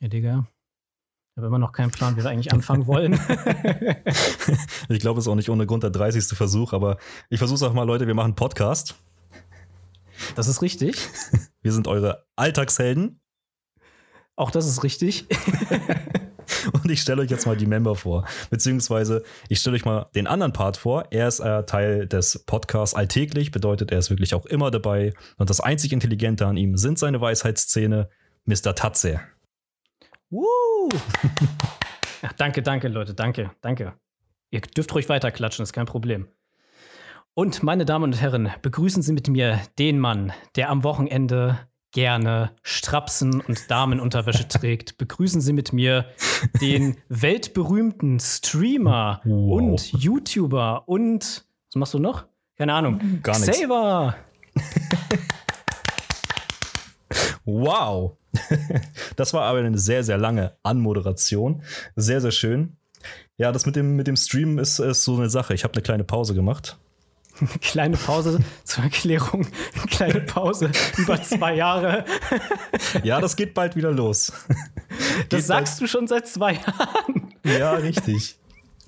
Ja, Digga. Ich habe immer noch keinen Plan, wie wir eigentlich anfangen wollen. ich glaube, es ist auch nicht ohne Grund der 30. Versuch, aber ich versuche es auch mal, Leute, wir machen Podcast. Das ist richtig. Wir sind eure Alltagshelden. Auch das ist richtig. Und ich stelle euch jetzt mal die Member vor. Beziehungsweise ich stelle euch mal den anderen Part vor. Er ist äh, Teil des Podcasts alltäglich, bedeutet, er ist wirklich auch immer dabei. Und das einzig Intelligente an ihm sind seine Weisheitsszene, Mr. Tatze. Woo! ja, danke, danke, Leute, danke, danke. Ihr dürft ruhig weiterklatschen, ist kein Problem. Und meine Damen und Herren, begrüßen Sie mit mir den Mann, der am Wochenende gerne Strapsen und Damenunterwäsche trägt. Begrüßen Sie mit mir den weltberühmten Streamer wow. und YouTuber und was machst du noch? Keine Ahnung. Gar nichts. Saver. wow. das war aber eine sehr, sehr lange Anmoderation. Sehr, sehr schön. Ja, das mit dem, mit dem Streamen ist, ist so eine Sache. Ich habe eine kleine Pause gemacht. Eine kleine Pause zur Erklärung. Eine kleine Pause über zwei Jahre. ja, das geht bald wieder los. Das sagst bald. du schon seit zwei Jahren. Ja, richtig.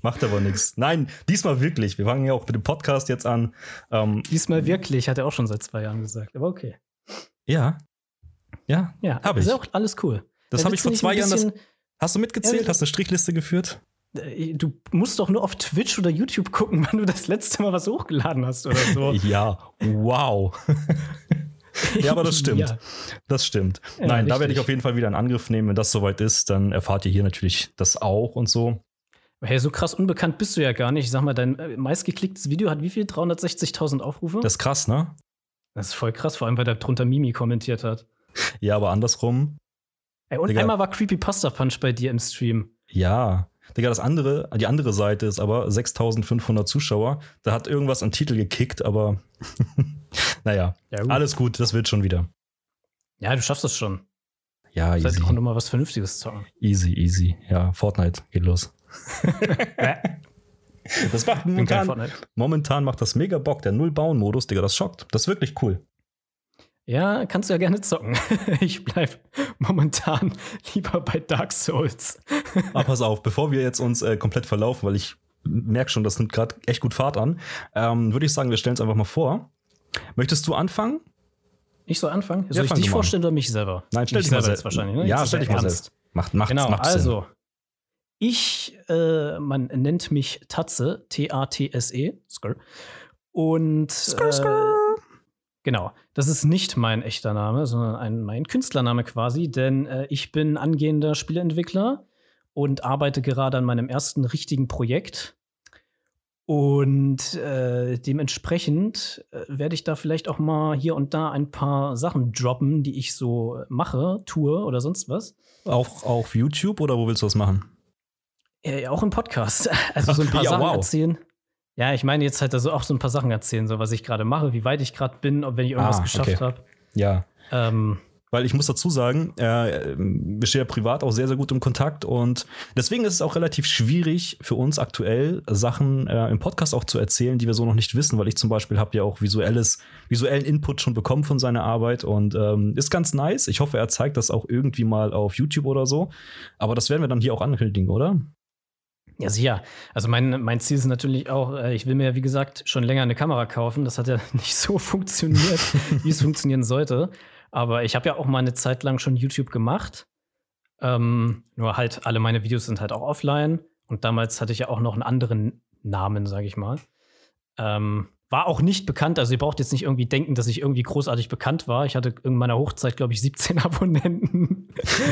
Macht aber nichts. Nein, diesmal wirklich. Wir fangen ja auch mit dem Podcast jetzt an. Ähm, diesmal wirklich, hat er auch schon seit zwei Jahren gesagt. Aber okay. Ja, ja, ja habe ich. Ist auch alles cool. Das habe ich vor zwei Jahren. Das, hast du mitgezählt? Ja, hast du eine Strichliste geführt? Äh, du musst doch nur auf Twitch oder YouTube gucken, wann du das letzte Mal was hochgeladen hast oder so. ja, wow. ja, aber das stimmt. Ja. Das stimmt. Ja, Nein, richtig. da werde ich auf jeden Fall wieder einen Angriff nehmen. Wenn das soweit ist, dann erfahrt ihr hier natürlich das auch und so. Hey, so krass unbekannt bist du ja gar nicht. Ich sag mal, dein äh, meistgeklicktes Video hat wie viel? 360.000 Aufrufe? Das ist krass, ne? Das ist voll krass, vor allem, weil da drunter Mimi kommentiert hat. Ja, aber andersrum. Ey, und Digga. einmal war Creepypasta Punch bei dir im Stream. Ja. Digga, das andere, die andere Seite ist aber 6500 Zuschauer. Da hat irgendwas an Titel gekickt, aber naja, ja, gut. alles gut, das wird schon wieder. Ja, du schaffst das schon. Ja, easy. Vielleicht auch nochmal was Vernünftiges zocken. Easy, easy. Ja, Fortnite geht los. das macht momentan, momentan macht das mega Bock. Der Null-Bauen-Modus, Digga, das schockt. Das ist wirklich cool. Ja, kannst du ja gerne zocken. Ich bleib momentan lieber bei Dark Souls. Aber ah, pass auf, bevor wir jetzt uns äh, komplett verlaufen, weil ich merke schon, das nimmt gerade echt gut Fahrt an, ähm, würde ich sagen, wir stellen es einfach mal vor. Möchtest du anfangen? Ich soll anfangen? Soll ja, ich dich vorstellen oder mich selber? Nein, stell dich mal selbst. Wahrscheinlich, ne? Ja, stell dich mal selbst. Macht, macht, genau, macht also. Ich, äh, man nennt mich Tatze, T-A-T-S-E, Und skr, skr. Äh, Genau, das ist nicht mein echter Name, sondern ein, mein Künstlername quasi, denn äh, ich bin angehender Spieleentwickler und arbeite gerade an meinem ersten richtigen Projekt. Und äh, dementsprechend äh, werde ich da vielleicht auch mal hier und da ein paar Sachen droppen, die ich so mache, tue oder sonst was. Auch auf YouTube oder wo willst du das machen? Äh, auch im Podcast. Also so ein paar ja, Sachen wow. erzählen. Ja, ich meine jetzt halt also auch so ein paar Sachen erzählen, so was ich gerade mache, wie weit ich gerade bin, ob wenn ich irgendwas ah, geschafft okay. habe. Ja. Ähm, weil ich muss dazu sagen, äh, wir stehen ja privat auch sehr, sehr gut im Kontakt und deswegen ist es auch relativ schwierig für uns aktuell, Sachen äh, im Podcast auch zu erzählen, die wir so noch nicht wissen, weil ich zum Beispiel habe ja auch visuelles, visuellen Input schon bekommen von seiner Arbeit und ähm, ist ganz nice. Ich hoffe, er zeigt das auch irgendwie mal auf YouTube oder so. Aber das werden wir dann hier auch ankündigen, oder? Ja, sicher. Also mein, mein Ziel ist natürlich auch, äh, ich will mir, wie gesagt, schon länger eine Kamera kaufen. Das hat ja nicht so funktioniert, wie es funktionieren sollte. Aber ich habe ja auch mal eine Zeit lang schon YouTube gemacht. Ähm, nur halt, alle meine Videos sind halt auch offline. Und damals hatte ich ja auch noch einen anderen Namen, sage ich mal. Ähm, war auch nicht bekannt, also ihr braucht jetzt nicht irgendwie denken, dass ich irgendwie großartig bekannt war. Ich hatte in meiner Hochzeit, glaube ich, 17 Abonnenten.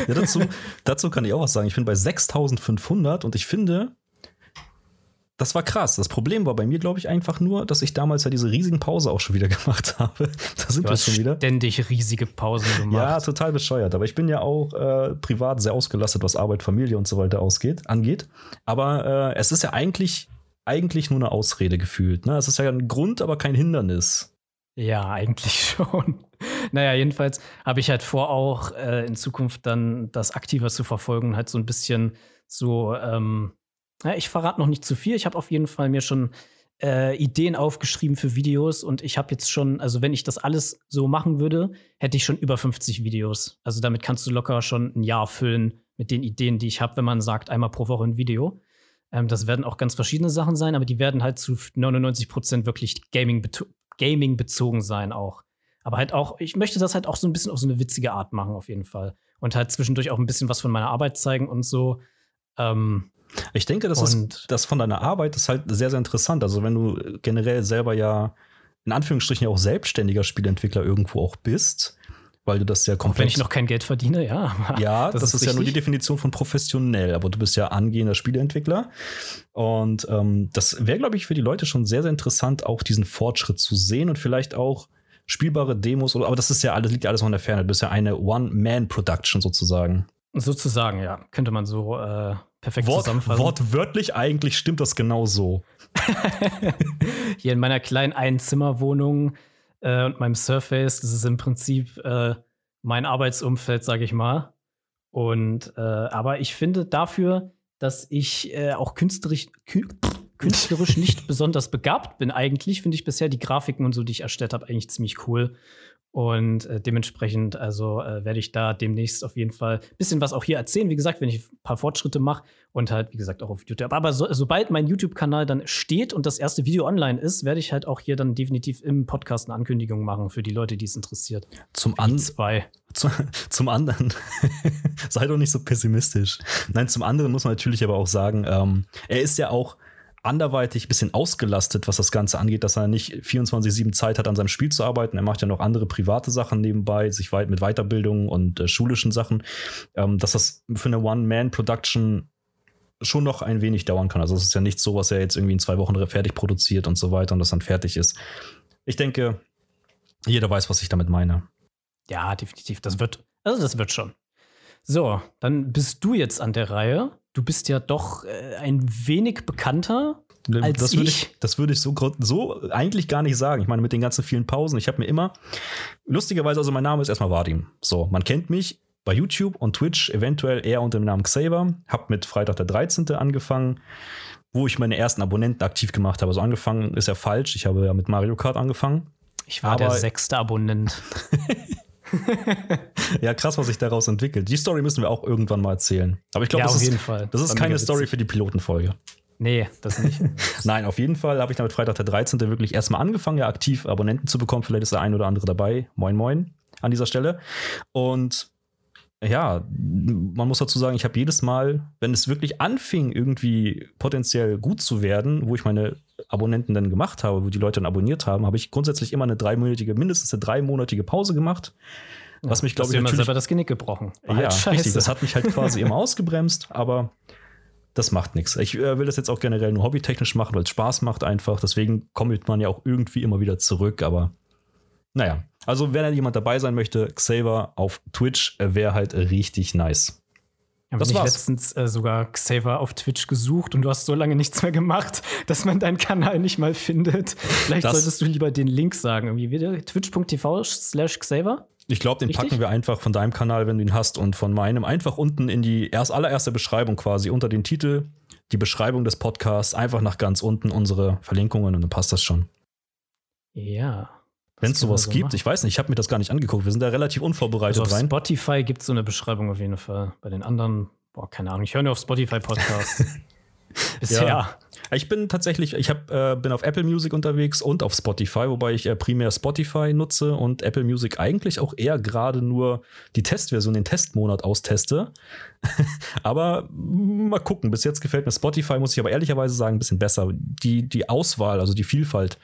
Ja, dazu, dazu kann ich auch was sagen. Ich bin bei 6500 und ich finde, das war krass. Das Problem war bei mir, glaube ich, einfach nur, dass ich damals ja diese riesigen Pause auch schon wieder gemacht habe. Da sind wir schon wieder. Ständig riesige Pausen gemacht. Ja, total bescheuert. Aber ich bin ja auch äh, privat sehr ausgelastet, was Arbeit, Familie und so weiter ausgeht, angeht. Aber äh, es ist ja eigentlich, eigentlich nur eine Ausrede gefühlt. Ne? Es ist ja ein Grund, aber kein Hindernis. Ja, eigentlich schon. naja, jedenfalls habe ich halt vor, auch äh, in Zukunft dann das aktiver zu verfolgen, halt so ein bisschen so ähm, ja, ich verrate noch nicht zu viel. Ich habe auf jeden Fall mir schon äh, Ideen aufgeschrieben für Videos und ich habe jetzt schon, also wenn ich das alles so machen würde, hätte ich schon über 50 Videos. Also damit kannst du locker schon ein Jahr füllen mit den Ideen, die ich habe, wenn man sagt, einmal pro Woche ein Video. Ähm, das werden auch ganz verschiedene Sachen sein, aber die werden halt zu 99 Prozent wirklich Gaming, Gaming bezogen sein auch. Aber halt auch, ich möchte das halt auch so ein bisschen auf so eine witzige Art machen, auf jeden Fall. Und halt zwischendurch auch ein bisschen was von meiner Arbeit zeigen und so. Ähm, ich denke, das ist das von deiner Arbeit ist halt sehr, sehr interessant. Also, wenn du generell selber ja in Anführungsstrichen auch selbstständiger Spieleentwickler irgendwo auch bist, weil du das ja komplett. Auch wenn ich noch kein Geld verdiene, ja. Ja, das, das ist, ist ja nur die Definition von professionell, aber du bist ja angehender Spieleentwickler. Und ähm, das wäre, glaube ich, für die Leute schon sehr, sehr interessant, auch diesen Fortschritt zu sehen und vielleicht auch spielbare Demos oder, aber das ist ja alles, liegt ja alles noch in der Ferne. Du bist ja eine One-Man-Production sozusagen. Sozusagen, ja. Könnte man so äh, perfekt Wort. Wortwörtlich eigentlich stimmt das genau so. Hier in meiner kleinen Einzimmerwohnung äh, und meinem Surface, das ist im Prinzip äh, mein Arbeitsumfeld, sage ich mal. Und äh, aber ich finde dafür, dass ich äh, auch künstlerisch, kü künstlerisch nicht besonders begabt bin, eigentlich finde ich bisher die Grafiken und so, die ich erstellt habe, eigentlich ziemlich cool. Und äh, dementsprechend, also äh, werde ich da demnächst auf jeden Fall ein bisschen was auch hier erzählen. Wie gesagt, wenn ich ein paar Fortschritte mache und halt, wie gesagt, auch auf YouTube. Aber so, sobald mein YouTube-Kanal dann steht und das erste Video online ist, werde ich halt auch hier dann definitiv im Podcast eine Ankündigung machen für die Leute, die es interessiert. Zum anderen. Zwei. Zu, zum anderen, sei doch nicht so pessimistisch. Nein, zum anderen muss man natürlich aber auch sagen, ähm, er ist ja auch anderweitig ein bisschen ausgelastet, was das Ganze angeht, dass er nicht 24-7 Zeit hat, an seinem Spiel zu arbeiten. Er macht ja noch andere private Sachen nebenbei, sich weit mit Weiterbildung und äh, schulischen Sachen, ähm, dass das für eine One-Man-Production schon noch ein wenig dauern kann. Also es ist ja nicht so, was er jetzt irgendwie in zwei Wochen fertig produziert und so weiter und das dann fertig ist. Ich denke, jeder weiß, was ich damit meine. Ja, definitiv. Das wird, also das wird schon. So, dann bist du jetzt an der Reihe du bist ja doch äh, ein wenig bekannter als das würde ich. ich. Das würde ich so, so eigentlich gar nicht sagen. Ich meine, mit den ganzen vielen Pausen, ich habe mir immer, lustigerweise, also mein Name ist erstmal Vadim. So, man kennt mich bei YouTube und Twitch eventuell eher unter dem Namen Xaver. Hab mit Freitag der 13. angefangen, wo ich meine ersten Abonnenten aktiv gemacht habe. Also angefangen ist ja falsch. Ich habe ja mit Mario Kart angefangen. Ich war Aber der sechste Abonnent. ja, krass, was sich daraus entwickelt. Die Story müssen wir auch irgendwann mal erzählen. Aber ich glaube, ja, das, ist, das ist keine Story für die Pilotenfolge. Nee, das nicht. Nein, auf jeden Fall habe ich damit Freitag der 13. wirklich erstmal angefangen, ja aktiv Abonnenten zu bekommen. Vielleicht ist der ein oder andere dabei. Moin, moin an dieser Stelle. Und ja, man muss dazu sagen, ich habe jedes Mal, wenn es wirklich anfing, irgendwie potenziell gut zu werden, wo ich meine Abonnenten dann gemacht habe, wo die Leute dann abonniert haben, habe ich grundsätzlich immer eine dreimonatige, mindestens eine dreimonatige Pause gemacht. Was mich, glaube ich, natürlich selber das Genick gebrochen. War ja, halt richtig. Das hat mich halt quasi immer ausgebremst, aber das macht nichts. Ich äh, will das jetzt auch generell nur hobbytechnisch machen, weil es Spaß macht einfach. Deswegen kommt man ja auch irgendwie immer wieder zurück, aber naja, also wenn da jemand dabei sein möchte, Xaver auf Twitch äh, wäre halt richtig nice. Ja, das ich war's. letztens äh, sogar Xaver auf Twitch gesucht und du hast so lange nichts mehr gemacht, dass man deinen Kanal nicht mal findet. Vielleicht das solltest du lieber den Link sagen. Irgendwie wieder twitch.tv slash Xaver. Ich glaube, den Richtig? packen wir einfach von deinem Kanal, wenn du ihn hast, und von meinem einfach unten in die erst allererste Beschreibung quasi unter den Titel, die Beschreibung des Podcasts, einfach nach ganz unten unsere Verlinkungen und dann passt das schon. Ja. Wenn es sowas so gibt, machen. ich weiß nicht, ich habe mir das gar nicht angeguckt. Wir sind da relativ unvorbereitet also auf rein. Spotify gibt es so eine Beschreibung auf jeden Fall. Bei den anderen, boah, keine Ahnung, ich höre nur auf Spotify Podcasts. Bisher. Ja. Ich bin tatsächlich, ich hab, äh, bin auf Apple Music unterwegs und auf Spotify, wobei ich äh, primär Spotify nutze und Apple Music eigentlich auch eher gerade nur die Testversion, den Testmonat austeste. aber mal gucken. Bis jetzt gefällt mir Spotify, muss ich aber ehrlicherweise sagen, ein bisschen besser. Die, die Auswahl, also die Vielfalt,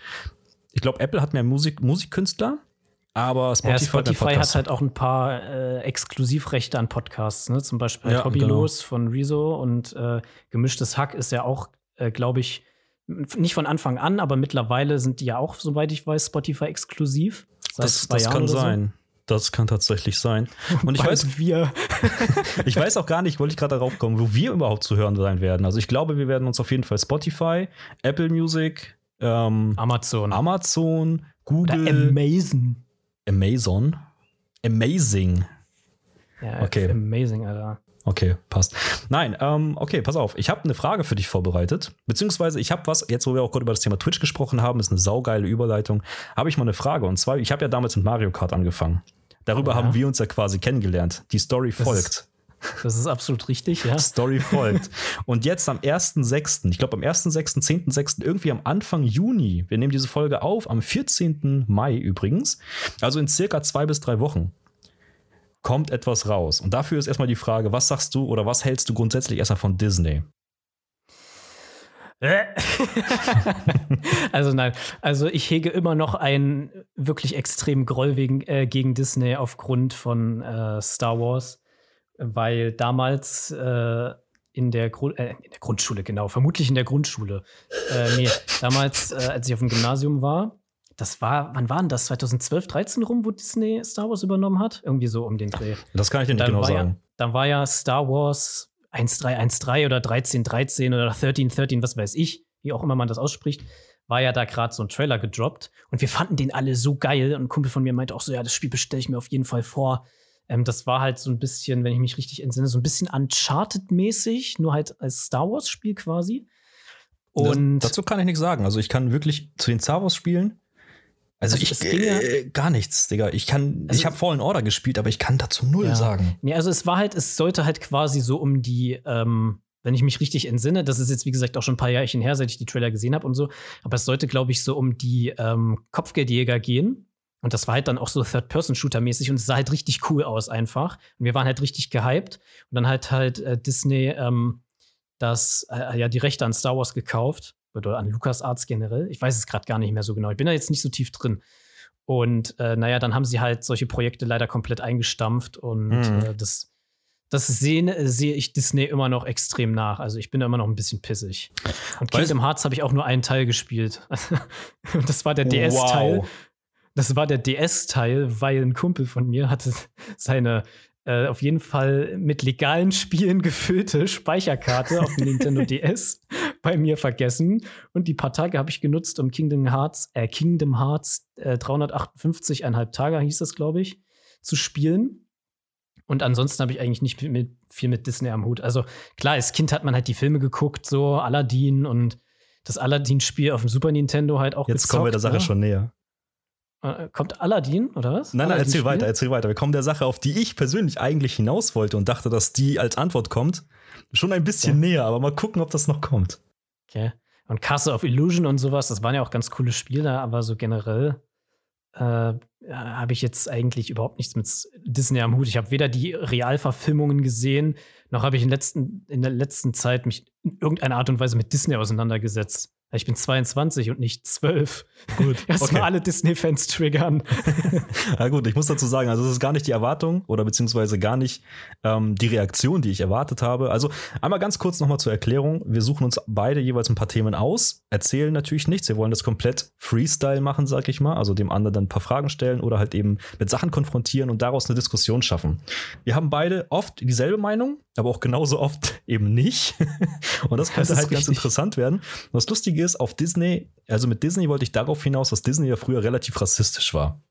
ich glaube, Apple hat mehr Musik, Musikkünstler, aber Spotify, ja, Spotify hat, halt auch ein paar äh, Exklusivrechte an Podcasts, ne? Zum Beispiel ja, Hobbylos genau. von Rezo und äh, Gemischtes Hack ist ja auch, äh, glaube ich, nicht von Anfang an, aber mittlerweile sind die ja auch, soweit ich weiß, Spotify exklusiv. das, das kann sein. So. Das kann tatsächlich sein. Und ich weiß, wir. ich weiß auch gar nicht, wollte ich gerade darauf kommen, wo wir überhaupt zu hören sein werden. Also ich glaube, wir werden uns auf jeden Fall Spotify, Apple Music, ähm, Amazon. Amazon, Google. Oder Amazon. Amazon. Amazing. Ja, okay. Amazing, Alter. Okay, passt. Nein, ähm, okay, pass auf. Ich habe eine Frage für dich vorbereitet. Beziehungsweise ich habe was, jetzt wo wir auch gerade über das Thema Twitch gesprochen haben, ist eine saugeile Überleitung, habe ich mal eine Frage. Und zwar, ich habe ja damals mit Mario Kart angefangen. Darüber ja. haben wir uns ja quasi kennengelernt. Die Story das folgt. Das ist absolut richtig, ja. Story folgt. Und jetzt am 1.6., ich glaube am 1.6., 10.6., irgendwie am Anfang Juni, wir nehmen diese Folge auf, am 14. Mai übrigens, also in circa zwei bis drei Wochen, kommt etwas raus. Und dafür ist erstmal die Frage, was sagst du oder was hältst du grundsätzlich erstmal von Disney? also nein, also ich hege immer noch einen wirklich extremen Groll wegen, äh, gegen Disney aufgrund von äh, Star Wars, weil damals äh, in, der äh, in der Grundschule, genau, vermutlich in der Grundschule, äh, nee, damals, äh, als ich auf dem Gymnasium war, das war, wann war denn das? 2012, 13 rum, wo Disney Star Wars übernommen hat? Irgendwie so um den Dreh. Das kann ich dir nicht genau sagen. Ja, dann war ja Star Wars 1313 oder 1313 oder 1313, was weiß ich, wie auch immer man das ausspricht, war ja da gerade so ein Trailer gedroppt. Und wir fanden den alle so geil. Und ein Kumpel von mir meinte auch so, ja, das Spiel bestelle ich mir auf jeden Fall vor. Ähm, das war halt so ein bisschen, wenn ich mich richtig entsinne, so ein bisschen Uncharted-mäßig, nur halt als Star Wars-Spiel quasi. Und das, dazu kann ich nichts sagen. Also ich kann wirklich zu den Star Wars-Spielen also, also ich äh, gar nichts, Digga. Ich kann, also, ich habe Fallen Order gespielt, aber ich kann dazu null ja. sagen. Nee, also es war halt, es sollte halt quasi so um die, ähm, wenn ich mich richtig entsinne, das ist jetzt wie gesagt auch schon ein paar Jahre her, seit ich die Trailer gesehen habe und so, aber es sollte, glaube ich, so um die ähm, Kopfgeldjäger gehen. Und das war halt dann auch so Third-Person-Shooter-mäßig und es sah halt richtig cool aus einfach. Und wir waren halt richtig gehypt. Und dann halt halt äh, Disney ähm, das, äh, ja, die Rechte an Star Wars gekauft oder an LucasArts generell. Ich weiß es gerade gar nicht mehr so genau. Ich bin da jetzt nicht so tief drin. Und äh, naja, dann haben sie halt solche Projekte leider komplett eingestampft und mhm. äh, das, das sehe seh ich Disney immer noch extrem nach. Also ich bin da immer noch ein bisschen pissig. Und Kingdom Hearts habe ich auch nur einen Teil gespielt. das war der DS-Teil. Das war der DS-Teil, weil ein Kumpel von mir hatte seine äh, auf jeden Fall mit legalen Spielen gefüllte Speicherkarte auf dem Nintendo DS bei mir vergessen. Und die paar Tage habe ich genutzt, um Kingdom Hearts, äh, Kingdom Hearts äh, 358,5 Tage hieß das, glaube ich, zu spielen. Und ansonsten habe ich eigentlich nicht mit, viel mit Disney am Hut. Also klar, als Kind hat man halt die Filme geguckt, so Aladdin und das Aladdin-Spiel auf dem Super Nintendo halt auch Jetzt gezockt, kommen wir der Sache ne? schon näher. Äh, kommt Aladdin, oder was? Nein, nein, erzähl weiter, erzähl weiter. Wir kommen der Sache, auf die ich persönlich eigentlich hinaus wollte und dachte, dass die als Antwort kommt. Schon ein bisschen ja. näher, aber mal gucken, ob das noch kommt. Okay. Und Castle of Illusion und sowas, das waren ja auch ganz coole Spiele, aber so generell äh, habe ich jetzt eigentlich überhaupt nichts mit Disney am Hut. Ich habe weder die Realverfilmungen gesehen, noch habe ich in, letzten, in der letzten Zeit mich in irgendeiner Art und Weise mit Disney auseinandergesetzt. Ich bin 22 und nicht 12. Gut. Erstmal okay. alle Disney-Fans triggern. ja, gut, ich muss dazu sagen, also es ist gar nicht die Erwartung oder beziehungsweise gar nicht ähm, die Reaktion, die ich erwartet habe. Also einmal ganz kurz nochmal zur Erklärung. Wir suchen uns beide jeweils ein paar Themen aus, erzählen natürlich nichts. Wir wollen das komplett Freestyle machen, sag ich mal. Also dem anderen dann ein paar Fragen stellen oder halt eben mit Sachen konfrontieren und daraus eine Diskussion schaffen. Wir haben beide oft dieselbe Meinung, aber auch genauso oft eben nicht. und das könnte das halt richtig. ganz interessant werden. Und das Lustige ist, auf Disney, also mit Disney wollte ich darauf hinaus, dass Disney ja früher relativ rassistisch war.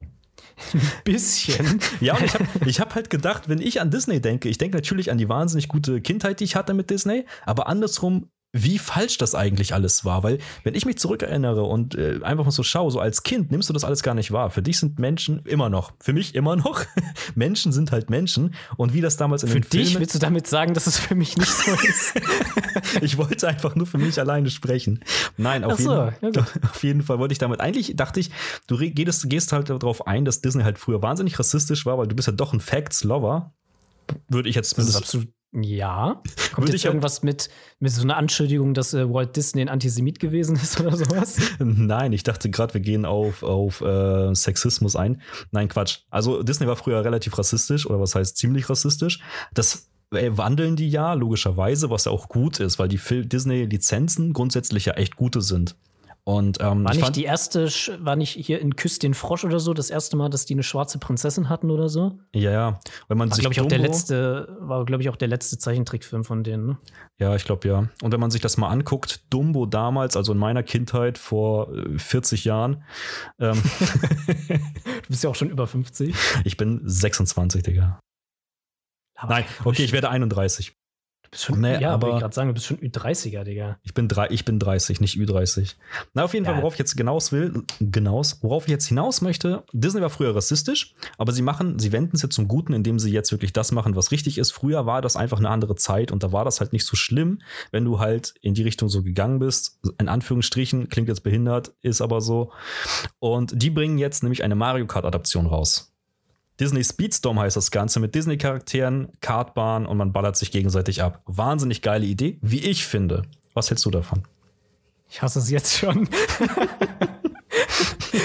Ein bisschen. ja, und ich habe ich hab halt gedacht, wenn ich an Disney denke, ich denke natürlich an die wahnsinnig gute Kindheit, die ich hatte mit Disney, aber andersrum wie falsch das eigentlich alles war. Weil, wenn ich mich zurückerinnere und äh, einfach mal so schaue, so als Kind nimmst du das alles gar nicht wahr. Für dich sind Menschen immer noch, für mich immer noch, Menschen sind halt Menschen. Und wie das damals in für den Filmen. Für dich willst du damit sagen, dass es für mich nicht so ist? ich wollte einfach nur für mich alleine sprechen. Nein, auf, so, jeden, ja auf jeden Fall wollte ich damit. Eigentlich dachte ich, du gehst, gehst halt darauf ein, dass Disney halt früher wahnsinnig rassistisch war, weil du bist ja doch ein Facts-Lover. Würde ich jetzt zumindest. Das ist absolut ja. Kommt jetzt irgendwas mit, mit so einer Anschuldigung, dass äh, Walt Disney ein Antisemit gewesen ist oder sowas? Nein, ich dachte gerade, wir gehen auf, auf äh, Sexismus ein. Nein, Quatsch. Also Disney war früher relativ rassistisch oder was heißt ziemlich rassistisch. Das äh, wandeln die ja, logischerweise, was ja auch gut ist, weil die Disney-Lizenzen grundsätzlich ja echt gute sind. Und, ähm, war nicht die erste, war nicht hier in Küss den Frosch oder so, das erste Mal, dass die eine schwarze Prinzessin hatten oder so? Ja, ja. Wenn man war, sich glaube ich, auch der letzte, war, glaube ich, auch der letzte Zeichentrickfilm von denen, ne? Ja, ich glaube ja. Und wenn man sich das mal anguckt, Dumbo damals, also in meiner Kindheit vor 40 äh, Jahren. Ähm, du bist ja auch schon über 50. Ich bin 26, Digga. Aber Nein, okay, ich werde 31. Schon, Nee, ja, aber- ich gerade sagen, du bist schon Ü30er, Digga. Ich bin, drei, ich bin 30, nicht Ü30. Na, auf jeden Fall, Ja. worauf ich jetzt hinaus will, hinaus, worauf ich jetzt hinaus möchte, Disney war früher rassistisch, aber sie machen, sie wenden es jetzt zum Guten, indem sie jetzt wirklich das machen, was richtig ist. Früher war das einfach eine andere Zeit und da war das halt nicht so schlimm, wenn du halt in die Richtung so gegangen bist. In Anführungsstrichen, klingt jetzt behindert, ist aber so. Und die bringen jetzt nämlich eine Mario Kart-Adaption raus. Disney Speedstorm heißt das Ganze mit Disney-Charakteren, Kartbahn und man ballert sich gegenseitig ab. Wahnsinnig geile Idee, wie ich finde. Was hältst du davon? Ich hasse es jetzt schon.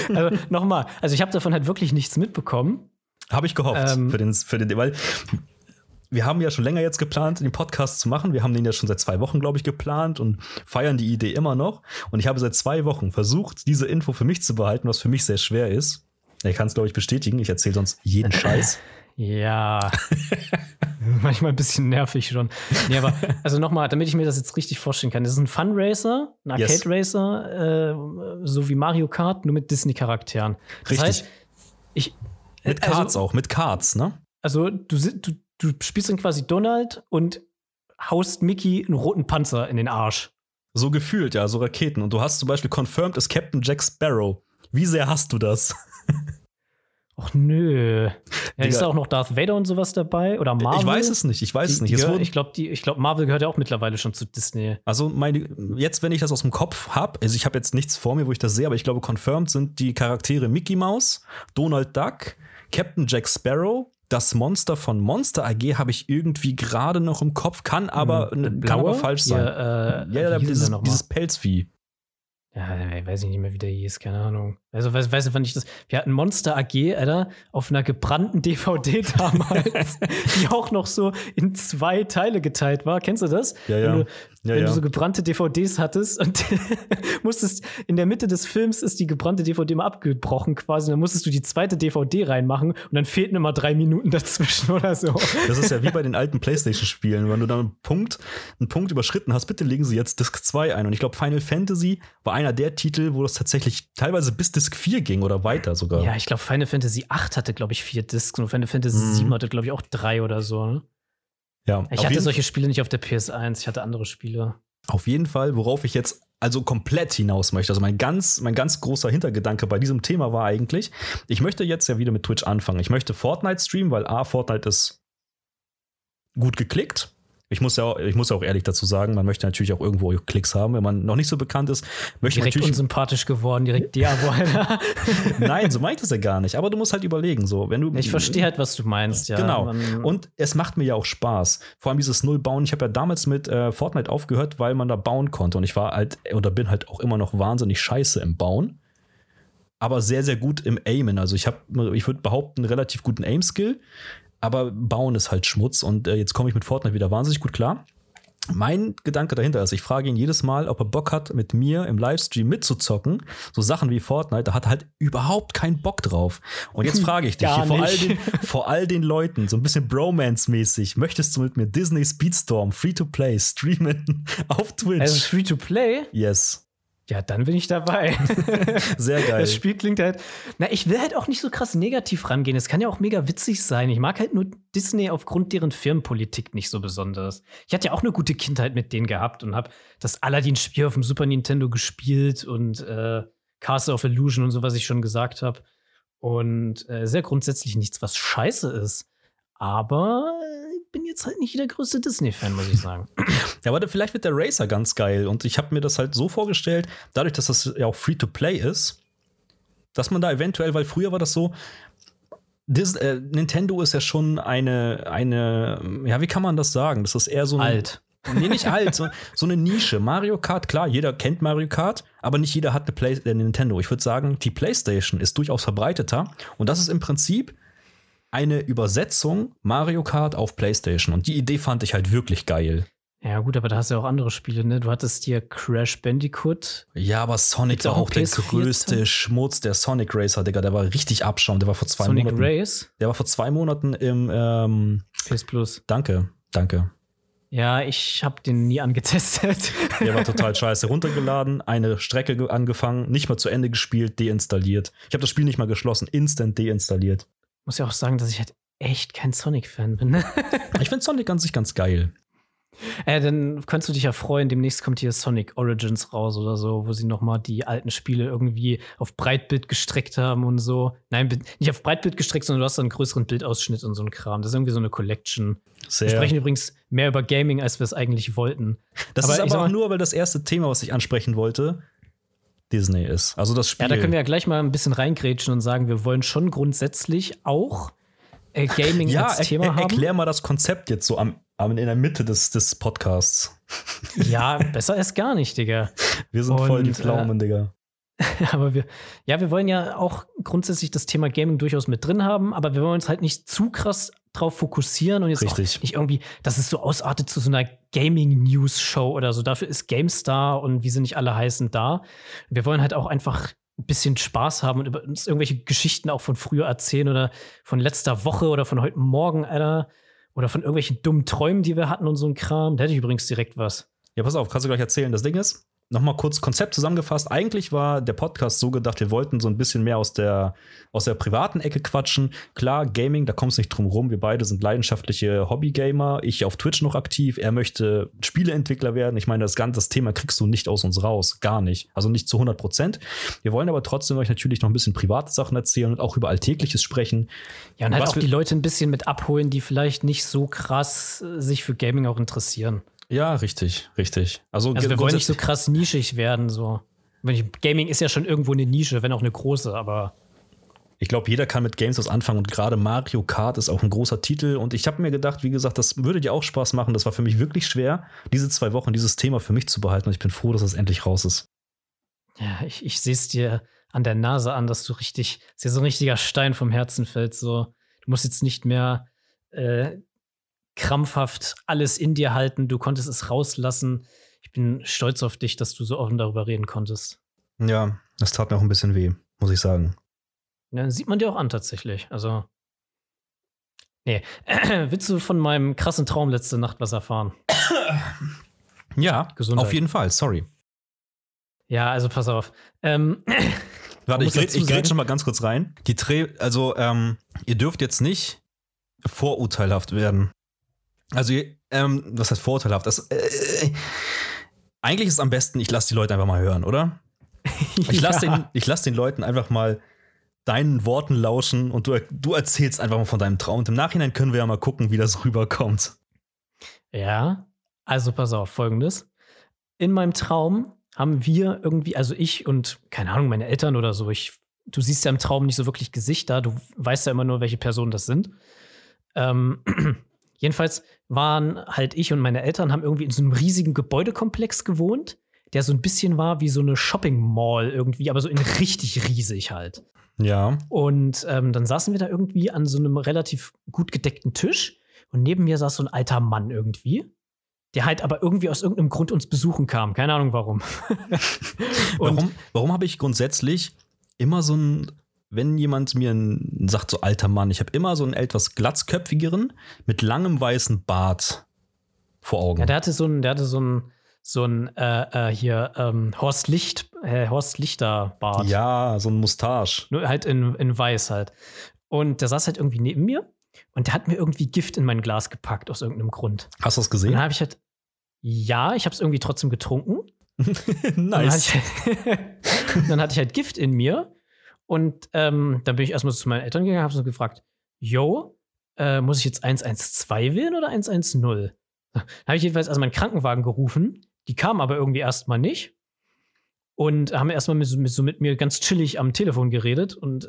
also nochmal, also ich habe davon halt wirklich nichts mitbekommen. Habe ich gehofft Ähm. für, den, für den, weil wir haben ja schon länger jetzt geplant, den Podcast zu machen. Wir haben den ja schon seit zwei Wochen, glaube ich, geplant und feiern die Idee immer noch. Und ich habe seit zwei Wochen versucht, diese Info für mich zu behalten, was für mich sehr schwer ist. Er kann es, glaube ich, bestätigen. Ich erzähle sonst jeden Scheiß. Ja. Manchmal ein bisschen nervig schon. Nee, aber also nochmal, damit ich mir das jetzt richtig vorstellen kann. Das ist ein Fun-Racer, ein Yes. Arcade-Racer, äh, so wie Mario Kart, nur mit Disney-Charakteren. Das Richtig. heißt, ich. Mit Cards also, auch, mit Cards, ne? Also du, du, du spielst dann quasi Donald und haust Mickey einen roten Panzer in den Arsch. So gefühlt, ja, so Raketen. Und du hast zum Beispiel confirmed as Captain Jack Sparrow. Wie sehr hast du das? Och nö. Ja, ist da auch noch Darth Vader und sowas dabei? Oder Marvel? Ich weiß es nicht, ich weiß es Die- nicht. Es gehört- wurden- ich glaube, glaub, Marvel gehört ja auch mittlerweile schon zu Disney. Also meine, jetzt, wenn ich das aus dem Kopf habe, also ich habe jetzt nichts vor mir, wo ich das sehe, aber ich glaube, confirmed sind die Charaktere Mickey Mouse, Donald Duck, Captain Jack Sparrow, das Monster von Monster AG habe ich irgendwie gerade noch im Kopf, kann aber, Hm, kann aber falsch sein. Ja, äh, Ja, dieses, dieses Pelzvieh. Ja, ich weiß ich nicht mehr, wie der hieß, keine Ahnung. Also, weißt, weißt du, wann ich das. Wir hatten Monster AG, Alter, auf einer gebrannten DVD damals, die auch noch so in zwei Teile geteilt war. Kennst du das? Ja, ja. Wenn, du, Ja, wenn ja. du so gebrannte DVDs hattest und musstest in der Mitte des Films ist die gebrannte DVD mal abgebrochen quasi. Dann musstest du die zweite DVD reinmachen und dann fehlten immer drei Minuten dazwischen oder so. Das ist ja wie bei den alten Playstation-Spielen. Wenn du dann einen Punkt, einen Punkt überschritten hast, bitte legen sie jetzt Disk 2 ein. Und ich glaube, Final Fantasy war einer der Titel, wo das tatsächlich teilweise bis Disk 4 ging oder weiter sogar. Ja, ich glaube, Final Fantasy 8 hatte, glaube ich, vier Discs und Final Fantasy Mhm. 7 hatte, glaube ich, auch drei oder so. Ne? ja Ich hatte solche Spiele nicht auf der PS1, ich hatte andere Spiele. Auf jeden Fall, worauf ich jetzt also komplett hinaus möchte. Also mein ganz, mein ganz großer Hintergedanke bei diesem Thema war eigentlich, ich möchte jetzt ja wieder mit Twitch anfangen. Ich möchte Fortnite streamen, weil A, Fortnite ist gut geklickt. Ich muss ja, auch, ich muss auch ehrlich dazu sagen, man möchte natürlich auch irgendwo Klicks haben. Wenn man noch nicht so bekannt ist, möchte Direkt natürlich. unsympathisch geworden, direkt Diabo. Nein, so meint es ja gar nicht. Aber du musst halt überlegen, so, wenn du. Ich verstehe halt, was du meinst, ja. Genau. Und es macht mir ja auch Spaß. Vor allem dieses Null-Bauen. Ich habe ja damals mit äh, Fortnite aufgehört, weil man da bauen konnte. Und ich war halt oder bin halt auch immer noch wahnsinnig scheiße im Bauen. Aber sehr, sehr gut im Aimen. Also ich habe, ich würde behaupten, einen relativ guten Aim-Skill. Aber Bauen ist halt Schmutz. Und äh, jetzt komme ich mit Fortnite wieder wahnsinnig gut klar. Mein Gedanke dahinter ist, ich frage ihn jedes Mal, ob er Bock hat, mit mir im Livestream mitzuzocken. So Sachen wie Fortnite, da hat er halt überhaupt keinen Bock drauf. Und jetzt frage ich dich, hier vor all, den, vor all den Leuten, so ein bisschen Bromance-mäßig, möchtest du mit mir Disney Speedstorm Free-to-Play streamen auf Twitch? also free to play? yes. Ja, dann bin ich dabei. Sehr geil. Das Spiel klingt halt. Na, ich will halt auch nicht so krass negativ rangehen. Es kann ja auch mega witzig sein. Ich mag halt nur Disney aufgrund deren Firmenpolitik nicht so besonders. Ich hatte ja auch eine gute Kindheit mit denen gehabt und habe das Aladdin-Spiel auf dem Super Nintendo gespielt und äh, Castle of Illusion und so, was ich schon gesagt habe. Und äh, sehr grundsätzlich nichts, was scheiße ist. Aber bin jetzt halt nicht der größte Disney-Fan, muss ich sagen. Ja, aber vielleicht wird der Racer ganz geil. Und ich habe mir das halt so vorgestellt, dadurch, dass das ja auch Free-to-Play ist, dass man da eventuell, weil früher war das so, Dis äh, Nintendo ist ja schon eine, eine, ja, wie kann man das sagen? Das ist eher so ein, Alt. Nee, nicht alt, so, so eine Nische. Mario Kart, klar, jeder kennt Mario Kart, aber nicht jeder hat eine, Play äh, Nintendo. Ich würde sagen, die PlayStation ist durchaus verbreiteter und das ist im Prinzip eine Übersetzung Mario Kart auf PlayStation. Und die Idee fand ich halt wirklich geil. Ja, gut, aber da hast du ja auch andere Spiele, ne? Du hattest hier Crash Bandicoot. Ja, aber Sonic Gibt's war auch auch der PS4 größte Schmutz, der Sonic Racer, Digga. Der war richtig Abschaum. Der war vor zwei Sonic Monaten. Race. Der war vor zwei Monaten im ähm, PS Plus. Danke, danke. Ja, ich habe den nie angetestet. Der war total scheiße. Runtergeladen, eine Strecke ge- angefangen, nicht mal zu Ende gespielt, deinstalliert. Ich habe das Spiel nicht mal geschlossen, instant deinstalliert. Muss ja auch sagen, dass ich halt echt kein Sonic-Fan bin. Ne? Ich finde Sonic an sich ganz geil. Äh, dann könntest du dich ja freuen, demnächst kommt hier Sonic Origins raus oder so, wo sie noch mal die alten Spiele irgendwie auf Breitbild gestreckt haben und so. Nein, nicht auf Breitbild gestreckt, sondern du hast dann einen größeren Bildausschnitt und so ein Kram. Das ist irgendwie so eine Collection. Sehr. Wir sprechen übrigens mehr über Gaming, als wir es eigentlich wollten. Das aber ist aber auch nur, weil das erste Thema, was ich ansprechen wollte, Disney ist. Also das Spiel. Ja, da können wir ja gleich mal ein bisschen reingrätschen und sagen, wir wollen schon grundsätzlich auch äh, Gaming ja, als Thema er, er, haben. Erklär mal das Konzept jetzt so am, am, in der Mitte des, des Podcasts. Ja, besser ist gar nicht, Digga. Wir sind Und, voll die Pflaumen, äh, Digga. aber wir, ja, wir wollen ja auch grundsätzlich das Thema Gaming durchaus mit drin haben, aber wir wollen uns halt nicht zu krass drauf fokussieren und jetzt nicht irgendwie, dass es so ausartet zu so einer Gaming-News-Show oder so. Dafür ist GameStar und wie sie nicht alle heißen da. Wir wollen halt auch einfach ein bisschen Spaß haben und über uns irgendwelche Geschichten auch von früher erzählen oder von letzter Woche oder von heute Morgen, Alter. Oder von irgendwelchen dummen Träumen, die wir hatten und so ein Kram. Da hätte ich übrigens direkt was. Ja, pass auf, kannst du gleich erzählen. Das Ding ist, nochmal kurz Konzept zusammengefasst. Eigentlich war der Podcast so gedacht, wir wollten so ein bisschen mehr aus der, aus der privaten Ecke quatschen. Klar, Gaming, da kommt es nicht drum rum. Wir beide sind leidenschaftliche Hobbygamer. Ich auf Twitch noch aktiv. Er möchte Spieleentwickler werden. Ich meine, das ganze das Thema kriegst du nicht aus uns raus. Gar nicht. Also nicht zu 100 Prozent. Wir wollen aber trotzdem euch natürlich noch ein bisschen private Sachen erzählen und auch über Alltägliches sprechen. Ja, und halt auch die Leute ein bisschen mit abholen, die vielleicht nicht so krass äh, sich für Gaming auch interessieren. Ja, richtig, richtig. Also, also wir wollen nicht so krass nischig werden, so. Gaming ist ja schon irgendwo eine Nische, wenn auch eine große, aber. Ich glaube, jeder kann mit Games was anfangen und gerade Mario Kart ist auch ein großer Titel. Und ich habe mir gedacht, wie gesagt, das würde dir auch Spaß machen. Das war für mich wirklich schwer, diese zwei Wochen dieses Thema für mich zu behalten. Und ich bin froh, dass es endlich raus ist. Ja, ich, ich sehe es dir an der Nase an, dass du richtig, dass dir so ein richtiger Stein vom Herzen fällt. So, du musst jetzt nicht mehr äh, krampfhaft alles in dir halten, du konntest es rauslassen. Ich bin stolz auf dich, dass du so offen darüber reden konntest. Ja, das tat mir auch ein bisschen weh, muss ich sagen. Ja, sieht man dir auch an tatsächlich. Also. Nee. willst du von meinem krassen Traum letzte Nacht was erfahren? Ja, Gesundheit. auf jeden Fall, sorry. Ja, also pass auf. Ähm, Warte, ich, ich grätsch schon mal ganz kurz rein. Die Dreh, also ähm, ihr dürft jetzt nicht vorurteilhaft werden. Also, ähm, was heißt vorteilhaft? Das, äh, eigentlich ist es am besten, ich lasse die Leute einfach mal hören, oder? Ich lasse ja. den, lass den Leuten einfach mal deinen Worten lauschen und du, du erzählst einfach mal von deinem Traum. Und im Nachhinein können wir ja mal gucken, wie das rüberkommt. Ja, also pass auf, folgendes. In meinem Traum haben wir irgendwie, also ich und keine Ahnung, meine Eltern oder so, ich, du siehst ja im Traum nicht so wirklich Gesichter, du weißt ja immer nur, welche Personen das sind. Ähm, Jedenfalls waren halt ich und meine Eltern haben irgendwie in so einem riesigen Gebäudekomplex gewohnt, der so ein bisschen war wie so eine Shopping Mall irgendwie, aber so in richtig riesig halt. Ja. Und ähm, dann saßen wir da irgendwie an so einem relativ gut gedeckten Tisch und neben mir saß so ein alter Mann irgendwie, der halt aber irgendwie aus irgendeinem Grund uns besuchen kam. Keine Ahnung warum. warum warum habe ich grundsätzlich immer so ein wenn jemand mir sagt, so alter Mann, ich habe immer so einen etwas glatzköpfigeren mit langem weißen Bart vor Augen. Ja, der hatte so einen, der hatte so einen, so ein äh, äh, hier ähm, Horst Licht, äh, Horst Lichter Bart. Ja, so ein Mustache. Nur halt in, in weiß halt. Und der saß halt irgendwie neben mir und der hat mir irgendwie Gift in mein Glas gepackt aus irgendeinem Grund. Hast du das gesehen? Und dann habe ich halt, ja, ich habe es irgendwie trotzdem getrunken. nice. Dann hatte, ich, dann hatte ich halt Gift in mir und ähm, dann bin ich erstmal zu meinen Eltern gegangen, habe so gefragt, yo, äh, muss ich jetzt 112 wählen oder 110? Dann habe ich jedenfalls erstmal einen Krankenwagen gerufen. Die kamen aber irgendwie erstmal nicht. Und haben erstmal mit, mit, so mit mir ganz chillig am Telefon geredet und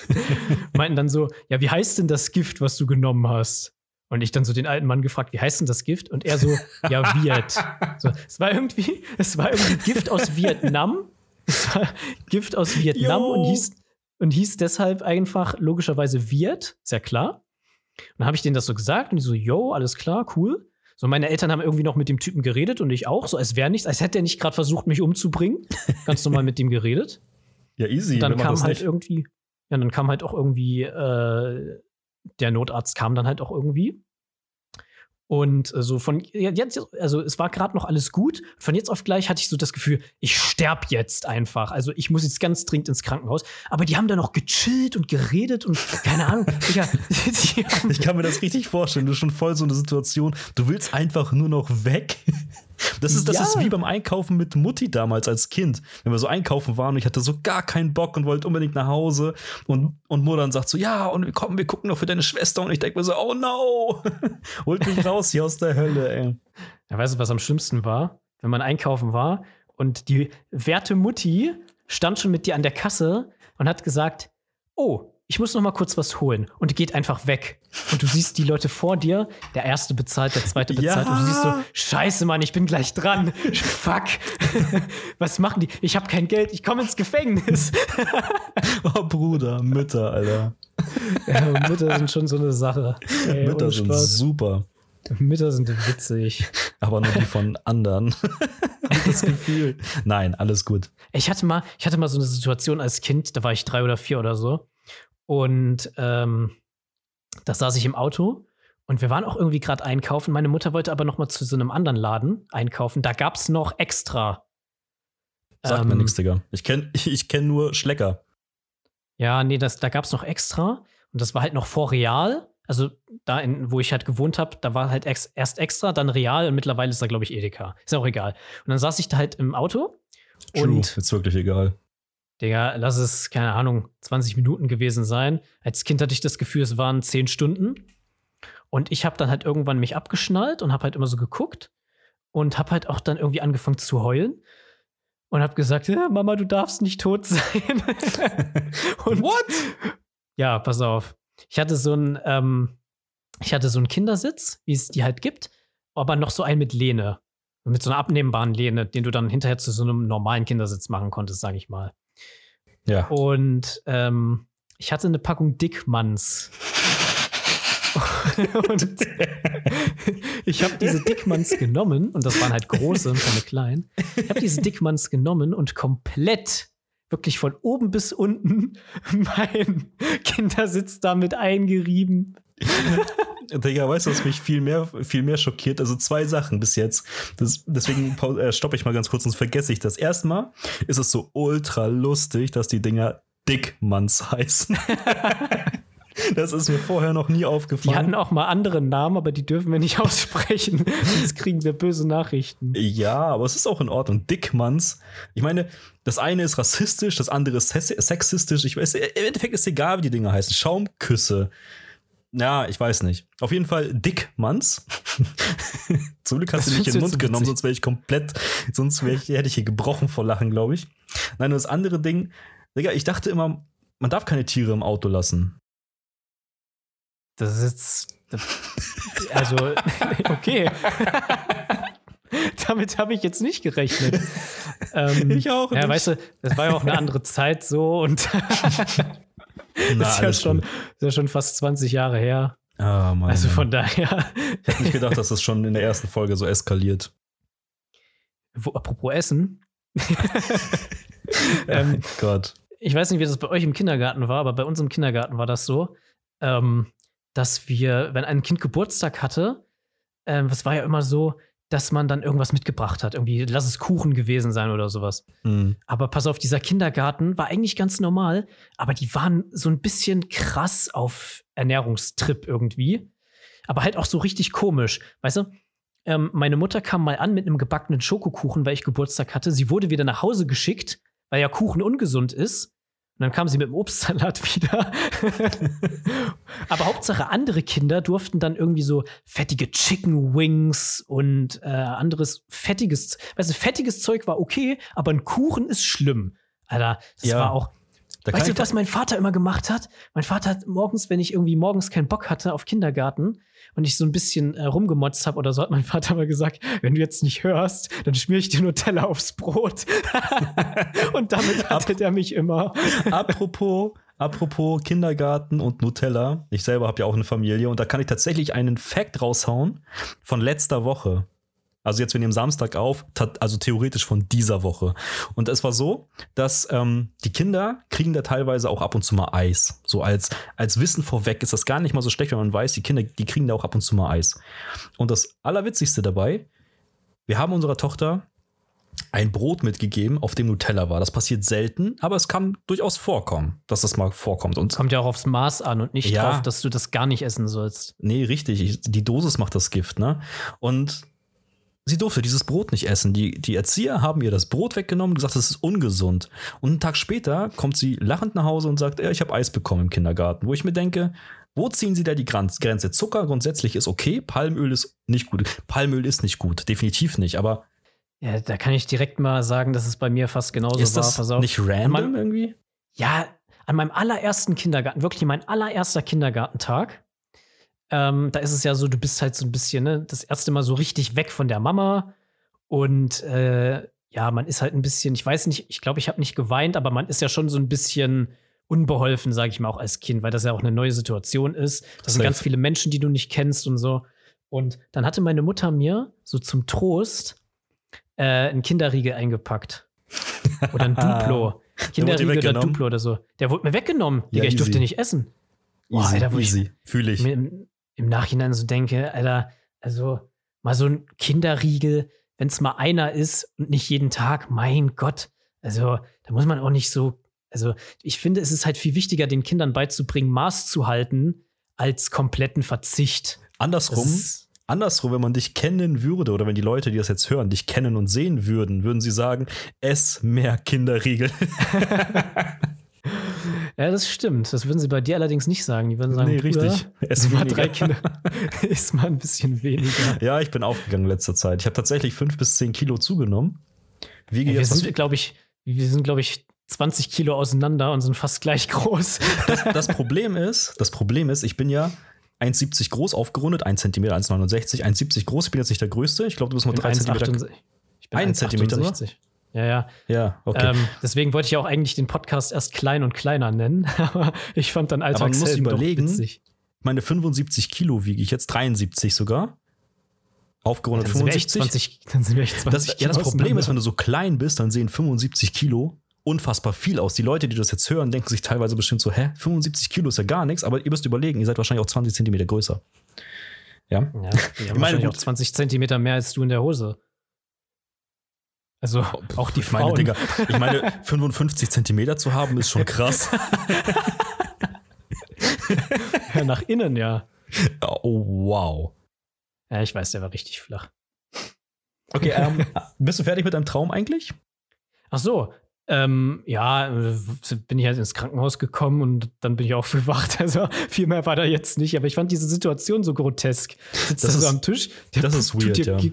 meinten dann so: Ja, wie heißt denn das Gift, was du genommen hast? Und ich dann so den alten Mann gefragt, wie heißt denn das Gift? Und er so, ja, Viet. So, es war irgendwie, es war irgendwie Gift aus Vietnam es war Gift aus Vietnam und hieß, und hieß deshalb einfach logischerweise Viet, ist ja klar. Und dann habe ich denen das so gesagt und die so, yo, alles klar, cool. So, meine Eltern haben irgendwie noch mit dem Typen geredet und ich auch, so als wäre nichts, als hätte er nicht gerade versucht, mich umzubringen. Ganz normal mit dem geredet. Ja, easy. Und dann kam halt nicht. irgendwie, ja, dann kam halt auch irgendwie, äh, der Notarzt kam dann halt auch irgendwie. Und äh, so von jetzt, also es war gerade noch alles gut. Von jetzt auf gleich hatte ich so das Gefühl, ich sterb jetzt einfach. Also ich muss jetzt ganz dringend ins Krankenhaus. Aber die haben da noch gechillt und geredet und keine Ahnung. Digga, ich kann mir das richtig vorstellen. Du bist schon voll so eine Situation. Du willst einfach nur noch weg. Das ist, das ja. ist wie beim Einkaufen mit Mutti damals als Kind. Wenn wir so einkaufen waren und ich hatte so gar keinen Bock und wollte unbedingt nach Hause und, und Mutter dann sagt so, ja, und komm, wir gucken noch für deine Schwester und ich denke mir so, oh no, holt mich raus hier aus der Hölle, ey. Ja, weißt du, was am schlimmsten war? Wenn man einkaufen war und die werte Mutti stand schon mit dir an der Kasse und hat gesagt, oh, ich muss noch mal kurz was holen und geht einfach weg. Und du siehst die Leute vor dir, der erste bezahlt, der zweite bezahlt ja. und du siehst so, scheiße, Mann, ich bin gleich dran. Fuck. was machen die? Ich habe kein Geld, ich komme ins Gefängnis. oh, Bruder, Mütter, Alter. Ja, Mütter sind schon so eine Sache. Ey, Mütter sind super. Mütter sind witzig. Aber nur die von anderen. das Gefühl. Nein, alles gut. Ich hatte mal, ich hatte mal so eine Situation als Kind, da war ich drei oder vier oder so. Und ähm, da saß ich im Auto und wir waren auch irgendwie gerade einkaufen. Meine Mutter wollte aber noch mal zu so einem anderen Laden einkaufen. Da gab es noch extra. Sagt ähm, mir nichts, Digga. Ich kenne ich kenn nur Schlecker. Ja, nee, das, da gab es noch extra. Und das war halt noch vor Real. Also da, in, wo ich halt gewohnt habe, da war halt ex, erst extra, dann Real und mittlerweile ist da, glaube ich, Edeka. Ist auch egal. Und dann saß ich da halt im Auto. True, und ist wirklich egal. Digga, lass es, keine Ahnung, 20 Minuten gewesen sein. Als Kind hatte ich das Gefühl, es waren 10 Stunden. Und ich habe dann halt irgendwann mich abgeschnallt und habe halt immer so geguckt und habe halt auch dann irgendwie angefangen zu heulen und habe gesagt, ja, Mama, du darfst nicht tot sein. und what? Ja, pass auf. Ich hatte so ein, ähm, ich hatte so einen Kindersitz, wie es die halt gibt, aber noch so einen mit Lehne. Mit so einer abnehmbaren Lehne, den du dann hinterher zu so einem normalen Kindersitz machen konntest, sage ich mal. Ja. Und ähm, ich hatte eine Packung Dickmanns. und ich habe diese Dickmanns genommen, und das waren halt große und keine kleinen. Ich habe diese Dickmanns genommen und komplett, wirklich von oben bis unten, mein Kindersitz damit eingerieben. Digga, weißt du, was mich viel mehr, viel mehr schockiert? Also zwei Sachen bis jetzt. Das, deswegen äh, stoppe ich mal ganz kurz, sonst vergesse ich das. Erstmal ist es so ultra lustig, dass die Dinger Dickmanns heißen. Das ist mir vorher noch nie aufgefallen. Die hatten auch mal andere Namen, aber die dürfen wir nicht aussprechen. Sonst kriegen wir böse Nachrichten. Ja, aber es ist auch in Ordnung. Dickmanns. Ich meine, das eine ist rassistisch, das andere ist sexistisch. Ich weiß, im Endeffekt ist egal, wie die Dinger heißen. Schaumküsse. Ja, ich weiß nicht. Auf jeden Fall Dickmanns. Zum Glück hast du nicht in den Mund genommen, sonst wäre ich komplett, sonst wäre ich, hätte ich hier gebrochen vor Lachen, glaube ich. Nein, das andere Ding, Digga, ich dachte immer, man darf keine Tiere im Auto lassen. Das ist jetzt. Also, okay. Damit habe ich jetzt nicht gerechnet. Ähm, ich auch. Ja, nicht. weißt du, das war ja auch eine andere Zeit so und Na, ist, ja schon, ist ja schon fast 20 Jahre her. Ah, Mann, also von daher. Ich hätte nicht gedacht, dass das schon in der ersten Folge so eskaliert. Wo, apropos Essen. ähm, Gott. Ich weiß nicht, wie das bei euch im Kindergarten war, aber bei uns im Kindergarten war das so, ähm, dass wir, wenn ein Kind Geburtstag hatte, ähm, das war ja immer so, dass man dann irgendwas mitgebracht hat. Irgendwie, lass es Kuchen gewesen sein oder sowas. Mhm. Aber pass auf, dieser Kindergarten war eigentlich ganz normal, aber die waren so ein bisschen krass auf Ernährungstrip irgendwie. Aber halt auch so richtig komisch. Weißt du, ähm, meine Mutter kam mal an mit einem gebackenen Schokokuchen, weil ich Geburtstag hatte. Sie wurde wieder nach Hause geschickt, weil ja Kuchen ungesund ist. Und dann kam sie mit dem Obstsalat wieder. Aber Hauptsache, andere Kinder durften dann irgendwie so fettige Chicken Wings und äh, anderes fettiges, weißt du, fettiges Zeug war okay, aber ein Kuchen ist schlimm. Alter, das ja. war auch, da weißt du, was mein Vater immer gemacht hat? Mein Vater hat morgens, wenn ich irgendwie morgens keinen Bock hatte auf Kindergarten und ich so ein bisschen äh, rumgemotzt habe oder so, hat mein Vater mal gesagt, wenn du jetzt nicht hörst, dann schmier ich dir Nutella aufs Brot. und damit hatte er mich immer. Apropos, apropos Kindergarten und Nutella. Ich selber habe ja auch eine Familie und da kann ich tatsächlich einen Fact raushauen von letzter Woche. Also jetzt, wir nehmen Samstag auf, also theoretisch von dieser Woche. Und es war so, dass ähm, die Kinder kriegen da teilweise auch ab und zu mal Eis. So als, als Wissen vorweg ist das gar nicht mal so schlecht, wenn man weiß, die Kinder, die kriegen da auch ab und zu mal Eis. Und das Allerwitzigste dabei, wir haben unserer Tochter ein Brot mitgegeben, auf dem Nutella war. Das passiert selten, aber es kann durchaus vorkommen, dass das mal vorkommt. Und Kommt ja auch aufs Maß an und nicht ja, drauf, dass du das gar nicht essen sollst. Nee, richtig. Die Dosis macht das Gift, ne? Und sie durfte dieses Brot nicht essen. Die, die Erzieher haben ihr das Brot weggenommen und gesagt, das ist ungesund. Und einen Tag später kommt sie lachend nach Hause und sagt, ja, ich habe Eis bekommen im Kindergarten. Wo ich mir denke, wo ziehen sie da die Grenze? Zucker grundsätzlich ist okay, Palmöl ist nicht gut. Palmöl ist nicht gut, definitiv nicht, aber ja, da kann ich direkt mal sagen, dass es bei mir fast genauso ist war. Das Pass auf. Nicht random mein, irgendwie? Ja, an meinem allerersten Kindergarten, wirklich mein allererster Kindergartentag, ähm, da ist es ja so, du bist halt so ein bisschen, ne, das erste Mal so richtig weg von der Mama und äh, ja, man ist halt ein bisschen, ich weiß nicht, ich glaube, ich habe nicht geweint, aber man ist ja schon so ein bisschen unbeholfen, sage ich mal, auch als Kind, weil das ja auch eine neue Situation ist. Das sind ganz viele Menschen, die du nicht kennst und so. Und dann hatte meine Mutter mir so zum Trost äh, ein Kinderriegel eingepackt. Oder ein Duplo. Kinderriegel oder Duplo oder so. Der wurde mir weggenommen. Ja, Digga, ich durfte nicht essen. Boah, easy, Alter, easy. Fühle ich. Im, Im Nachhinein so denke, Alter, also mal so ein Kinderriegel, wenn es mal einer ist und nicht jeden Tag, mein Gott. Also, da muss man auch nicht so. Also, ich finde, es ist halt viel wichtiger, den Kindern beizubringen, Maß zu halten, als kompletten Verzicht. Andersrum, Andersrum, wenn man dich kennen würde oder wenn die Leute, die das jetzt hören, dich kennen und sehen würden, würden sie sagen, ess mehr Kinderriegel. ja, das stimmt. Das würden sie bei dir allerdings nicht sagen. Die würden sagen, nee, richtig. Ess mal drei Kinder. ist mal ein bisschen weniger. Ja, ich bin aufgegangen in letzter Zeit. Ich habe tatsächlich fünf bis zehn Kilo zugenommen. Wie ja, wir sind, glaube ich, wir sind, glaube ich, 20 Kilo auseinander und sind fast gleich groß. Das, das, Problem ist, das Problem ist, ich bin ja 1,70 groß, aufgerundet, 1 cm, 1,69, 1,70 groß. Ich bin jetzt nicht der Größte. Ich glaube, du bist nur 3 cm. Ich bin 1 cm. Ja, ja. Ja, okay. Ähm, deswegen wollte ich auch eigentlich den Podcast erst klein und kleiner nennen. Aber ich fand dann Alltagshelden Aber man muss überlegen, witzig. meine 75 Kilo wiege ich jetzt, 73 sogar. Aufgerundet ja, 75. 20, dann sind wir echt 20 das, ja, das Problem ist, wenn du so klein bist, dann sehen 75 Kilo unfassbar viel aus. Die Leute, die das jetzt hören, denken sich teilweise bestimmt so, hä, 75 Kilo ist ja gar nichts, aber ihr müsst überlegen, ihr seid wahrscheinlich auch 20 Zentimeter größer. Ja. ja ich meine, gut, auch 20 Zentimeter mehr als du in der Hose. Also auch die ich Frauen. Meine, Digga, ich meine, 55 Zentimeter zu haben ist schon krass. ja, nach innen, ja. Oh, wow. Ja, ich weiß, der war richtig flach. Okay, ähm, bist du fertig mit deinem Traum eigentlich? Ach so, ähm, ja, bin ich halt ins Krankenhaus gekommen und dann bin ich aufgewacht. Also viel mehr war da jetzt nicht. Aber ich fand diese Situation so grotesk. Sitzt das da so am Tisch. Das ist weird, dir, ja.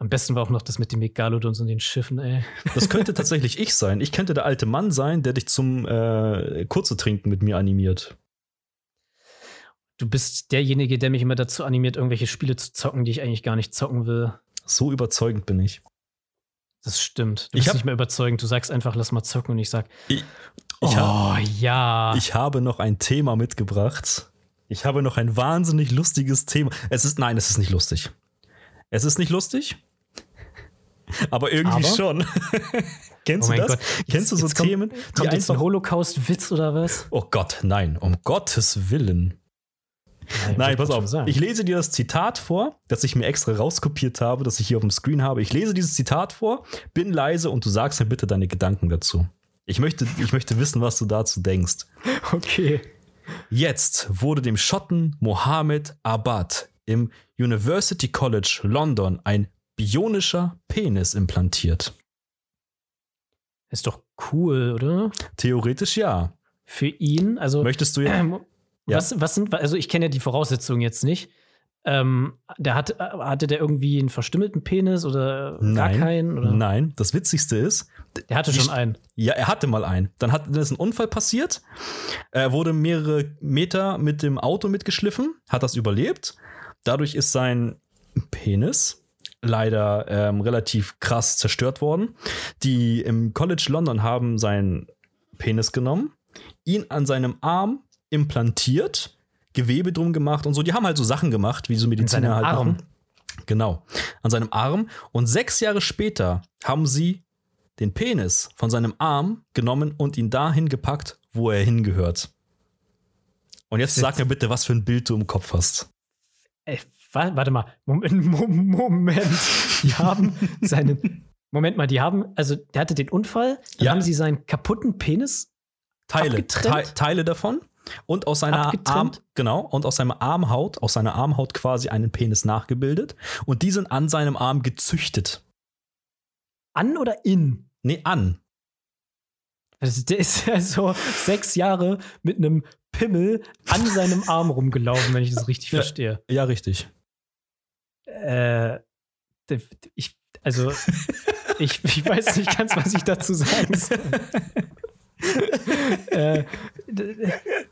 Am besten war auch noch das mit den Megalodons und den Schiffen, ey. Das könnte tatsächlich ich sein. Ich könnte der alte Mann sein, der dich zum äh, Kurze trinken mit mir animiert. Du bist derjenige, der mich immer dazu animiert, irgendwelche Spiele zu zocken, die ich eigentlich gar nicht zocken will. So überzeugend bin ich. Das stimmt. Du bist nicht mehr überzeugend. Du sagst einfach, lass mal zocken und ich sag, ich, ich oh hab, ja. Ich habe noch ein Thema mitgebracht. Ich habe noch ein wahnsinnig lustiges Thema. Es ist, nein, es ist nicht lustig. Es ist nicht lustig. Aber irgendwie aber? schon. Kennst oh du das? Gott. Kennst du so Themen? Kommt, kommt jetzt ein Holocaust-Witz oder was? Oh Gott, nein, um Gottes Willen. Nein, Nein pass auf. Ich lese dir das Zitat vor, das ich mir extra rauskopiert habe, das ich hier auf dem Screen habe. Ich lese dieses Zitat vor, bin leise und du sagst mir bitte deine Gedanken dazu. Ich möchte, ich möchte wissen, was du dazu denkst. Okay. Jetzt wurde dem Schotten Mohammed Abad im University College London ein bionischer Penis implantiert. Ist doch cool, oder? Theoretisch ja. Für ihn, also. Möchtest du ja. Äh, ja. Was, was sind, also ich kenne ja die Voraussetzungen jetzt nicht. Ähm, der hat, hatte der irgendwie einen verstümmelten Penis oder nein, gar keinen? Oder? Nein, das Witzigste ist. Der hatte schon einen. Ja, er hatte mal einen. Dann hat dann ist ein Unfall passiert. Er wurde mehrere Meter mit dem Auto mitgeschliffen, hat das überlebt. Dadurch ist sein Penis leider ähm, relativ krass zerstört worden. Die im College London haben seinen Penis genommen, ihn an seinem Arm implantiert, Gewebe drum gemacht und so. Die haben halt so Sachen gemacht, wie so Mediziner halt Arm. machen. Genau. An seinem Arm. Und sechs Jahre später haben sie den Penis von seinem Arm genommen und ihn dahin gepackt, wo er hingehört. Und jetzt sag mir bitte, was für ein Bild du im Kopf hast. Ey, warte mal. Moment, Moment. Die haben seinen. Moment mal, die haben, also der hatte den Unfall, dann ja. haben sie seinen kaputten Penis Teile, Te Teile davon und aus seiner Arm, genau, und aus seiner Armhaut, aus seiner Armhaut quasi einen Penis nachgebildet und die sind an seinem Arm gezüchtet. An oder in? Nee, an. Also der ist ja so sechs Jahre mit einem Pimmel an seinem Arm rumgelaufen, wenn ich das richtig ja, verstehe. Ja, richtig. Äh, ich, also, ich, ich weiß nicht ganz, was ich dazu sagen soll. äh,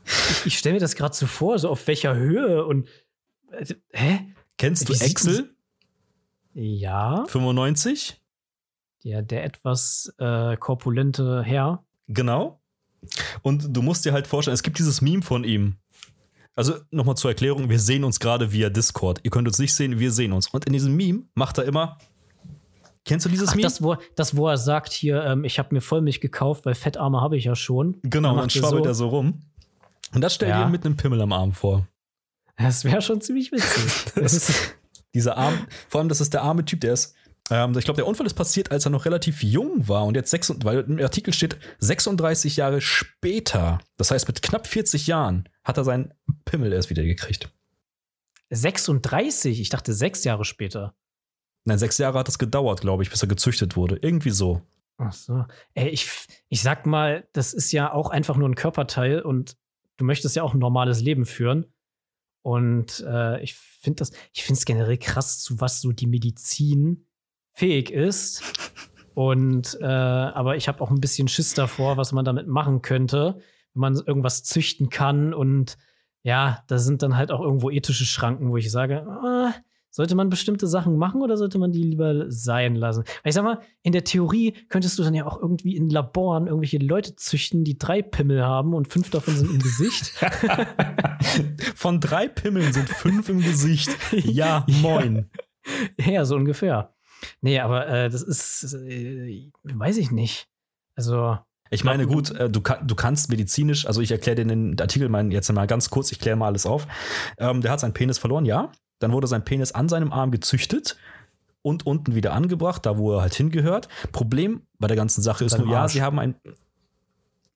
ich, ich stelle mir das gerade so vor, so auf welcher Höhe und also, hä? Kennst du Excel? Ja. 95? Ja, der etwas äh, korpulente Herr. Genau. Und du musst dir halt vorstellen, es gibt dieses Meme von ihm. Also nochmal zur Erklärung, wir sehen uns gerade via Discord. Ihr könnt uns nicht sehen, wir sehen uns. Und in diesem Meme macht er immer Kennst du dieses Ach, Meme? Das wo, das, wo er sagt hier, ähm, ich habe mir Vollmilch gekauft, weil Fettarme habe ich ja schon. Genau, dann, dann schwabbelt so. er so rum. Und das stellt ja. dir mit einem Pimmel am Arm vor. Das wäre schon ziemlich witzig. dieser Arm, vor allem, das ist der arme Typ, der ist. Ähm, ich glaube, der Unfall ist passiert, als er noch relativ jung war und jetzt sechs, weil im Artikel steht 36 Jahre später. Das heißt, mit knapp 40 Jahren hat er seinen Pimmel erst wieder gekriegt. 36? Ich dachte sechs Jahre später. Nein, sechs Jahre hat es gedauert, glaube ich, bis er gezüchtet wurde. Irgendwie so. Ach so. Ey, ich, ich sag mal, das ist ja auch einfach nur ein Körperteil und du möchtest ja auch ein normales Leben führen. Und äh, ich finde das, ich finde es generell krass, zu was so die Medizin fähig ist. Und äh, aber ich habe auch ein bisschen Schiss davor, was man damit machen könnte, wenn man irgendwas züchten kann. Und ja, da sind dann halt auch irgendwo ethische Schranken, wo ich sage, ah, sollte man bestimmte Sachen machen oder sollte man die lieber sein lassen? Weil ich sag mal, in der Theorie könntest du dann ja auch irgendwie in Laboren irgendwelche Leute züchten, die drei Pimmel haben und fünf davon sind im Gesicht. Von drei Pimmeln sind fünf im Gesicht. Ja, moin. Ja, ja so ungefähr. Nee, aber äh, das ist, äh, weiß ich nicht. Also. Ich meine, gut, äh, du, du kannst medizinisch, also ich erkläre dir den Artikel mal jetzt mal ganz kurz, ich kläre mal alles auf. Ähm, der hat seinen Penis verloren, ja. Dann wurde sein Penis an seinem Arm gezüchtet und unten wieder angebracht, da wo er halt hingehört. Problem bei der ganzen Sache ist nur, ja, sie haben ein.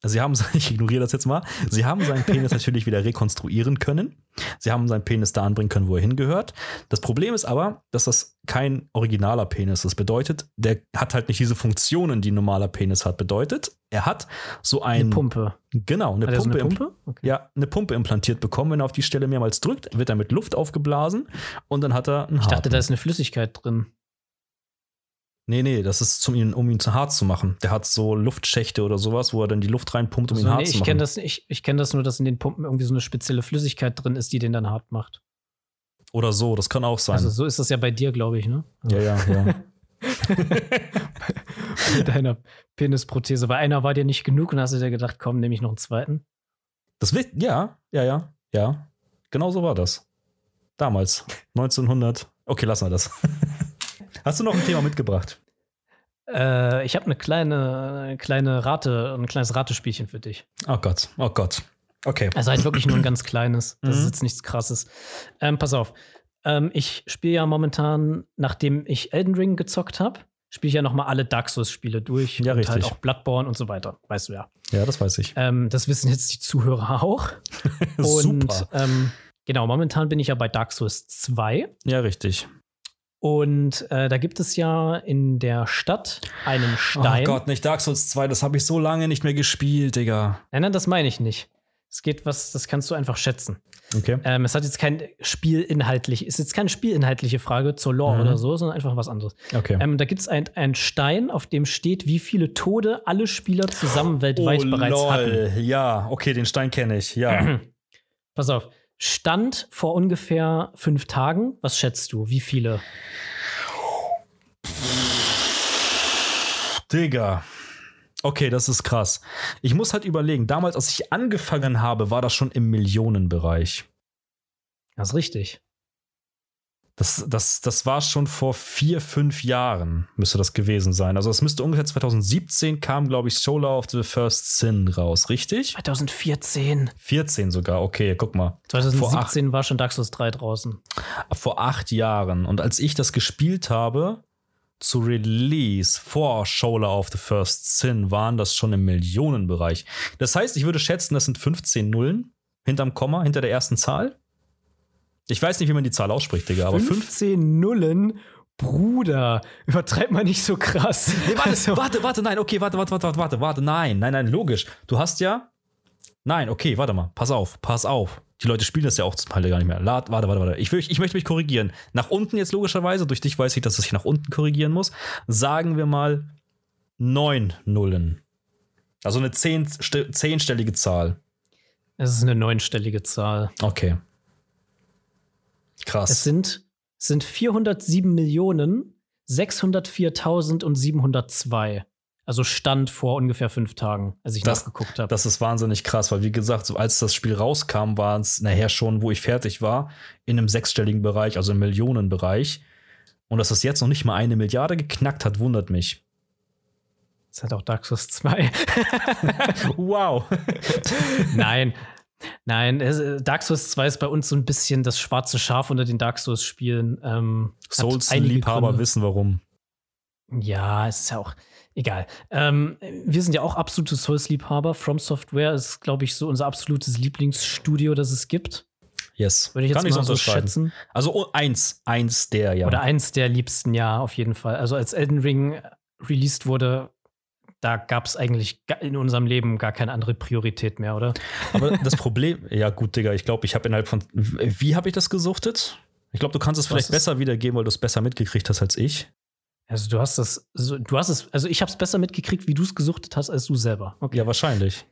Sie haben, ich ignoriere das jetzt mal, sie haben seinen Penis natürlich wieder rekonstruieren können. Sie haben seinen Penis da anbringen können, wo er hingehört. Das Problem ist aber, dass das kein originaler Penis ist. Das bedeutet, der hat halt nicht diese Funktionen, die ein normaler Penis hat. Bedeutet, er hat so ein, eine Pumpe. Genau, eine Pumpe. So eine Pumpe? Okay. Ja, eine Pumpe implantiert bekommen. Wenn er auf die Stelle mehrmals drückt, wird er mit Luft aufgeblasen und dann hat er einen Ich dachte, da ist eine Flüssigkeit drin. Nee, nee, das ist, zum, um ihn zu hart zu machen. Der hat so Luftschächte oder sowas, wo er dann die Luft reinpumpt, um also, ihn hart nee, zu machen. Das, ich ich kenne das nur, dass in den Pumpen irgendwie so eine spezielle Flüssigkeit drin ist, die den dann hart macht. Oder so, das kann auch sein. Also so ist das ja bei dir, glaube ich, ne? Ja, ja, ja. Mit deiner Penisprothese. Weil einer war dir nicht genug und hast du dir gedacht, komm, nehme ich noch einen zweiten. Das wird, ja, ja, ja, ja. Genau so war das. Damals. 1900. Okay, lassen wir das. Hast du noch ein Thema mitgebracht? Äh, ich habe eine kleine, kleine Rate, ein kleines Ratespielchen für dich. Oh Gott, oh Gott. Okay. Also halt wirklich nur ein ganz kleines. Das mhm. ist jetzt nichts krasses. Ähm, pass auf. Ähm, ich spiele ja momentan, nachdem ich Elden Ring gezockt habe, spiele ich ja noch mal alle Dark Souls-Spiele durch. Ja, und richtig. halt auch Bloodborne und so weiter. Weißt du ja. Ja, das weiß ich. Ähm, das wissen jetzt die Zuhörer auch. Super. ähm, genau, momentan bin ich ja bei Dark Souls 2. Ja, richtig. Und äh, da gibt es ja in der Stadt einen Stein. Oh Gott, nicht Dark Souls 2, das habe ich so lange nicht mehr gespielt, Digga. Nein, nein, das meine ich nicht. Es geht was, das kannst du einfach schätzen. Okay. Ähm, es hat jetzt kein spielinhaltlich, ist jetzt keine spielinhaltliche Frage zur Lore mhm. oder so, sondern einfach was anderes. Okay. Ähm, da gibt es einen Stein, auf dem steht, wie viele Tode alle Spieler zusammen weltweit oh, bereits lol. hatten. Ja, okay, den Stein kenne ich, ja. Pass auf. Stand vor ungefähr fünf Tagen. Was schätzt du? Wie viele? Digga. Okay, das ist krass. Ich muss halt überlegen, damals, als ich angefangen habe, war das schon im Millionenbereich. Das ist richtig. Das, das, das war schon vor vier, fünf Jahren, müsste das gewesen sein. Also, es müsste ungefähr 2017 kam, glaube ich, Solar of the First Sin raus, richtig? 2014. 14 sogar, okay, guck mal. 2017 acht, war schon Dark Souls 3 draußen. Vor acht Jahren. Und als ich das gespielt habe, zu Release vor Solar of the First Sin, waren das schon im Millionenbereich. Das heißt, ich würde schätzen, das sind 15 Nullen hinterm Komma, hinter der ersten Zahl. Ich weiß nicht, wie man die Zahl ausspricht, Digga, aber 15 Nullen. Bruder, übertreib mal nicht so krass. Nee, warte, also. warte, warte, nein, okay, warte, warte, warte, warte, warte, nein, nein, nein, logisch. Du hast ja. Nein, okay, warte mal, pass auf, pass auf. Die Leute spielen das ja auch zum Teil gar nicht mehr. Lad, warte, warte, warte. Ich, will, ich möchte mich korrigieren. Nach unten jetzt logischerweise, durch dich weiß ich, dass ich nach unten korrigieren muss. Sagen wir mal neun Nullen. Also eine zehn, zehnstellige Zahl. Es ist eine neunstellige Zahl. Okay. Krass. Es sind, sind 407 Millionen 604.702. Also Stand vor ungefähr fünf Tagen, als ich das, nachgeguckt habe. Das ist wahnsinnig krass, weil wie gesagt, so als das Spiel rauskam, war es nachher schon, wo ich fertig war, in einem sechsstelligen Bereich, also im Millionenbereich. Und dass es jetzt noch nicht mal eine Milliarde geknackt hat, wundert mich. Das hat auch Dark Souls 2. wow. Nein, Nein, Dark Souls 2 ist bei uns so ein bisschen das schwarze Schaf unter den Dark Souls-Spielen. Ähm, Souls-Liebhaber wissen warum. Ja, es ist ja auch egal. Ähm, wir sind ja auch absolute Souls-Liebhaber. From Software ist, glaube ich, so unser absolutes Lieblingsstudio, das es gibt. Yes. Würde ich jetzt Kann mal so schätzen. Also oh, eins, eins der, ja. Oder eins der liebsten, ja, auf jeden Fall. Also als Elden Ring released wurde, da gab es eigentlich in unserem Leben gar keine andere Priorität mehr, oder? Aber das Problem, ja gut, Digga, ich glaube, ich habe innerhalb von, wie habe ich das gesuchtet? Ich glaube, du kannst es vielleicht besser wiedergeben, weil du es besser mitgekriegt hast als ich. Also du hast das, du hast es, also ich habe es besser mitgekriegt, wie du es gesuchtet hast, als du selber. Okay. Ja, wahrscheinlich.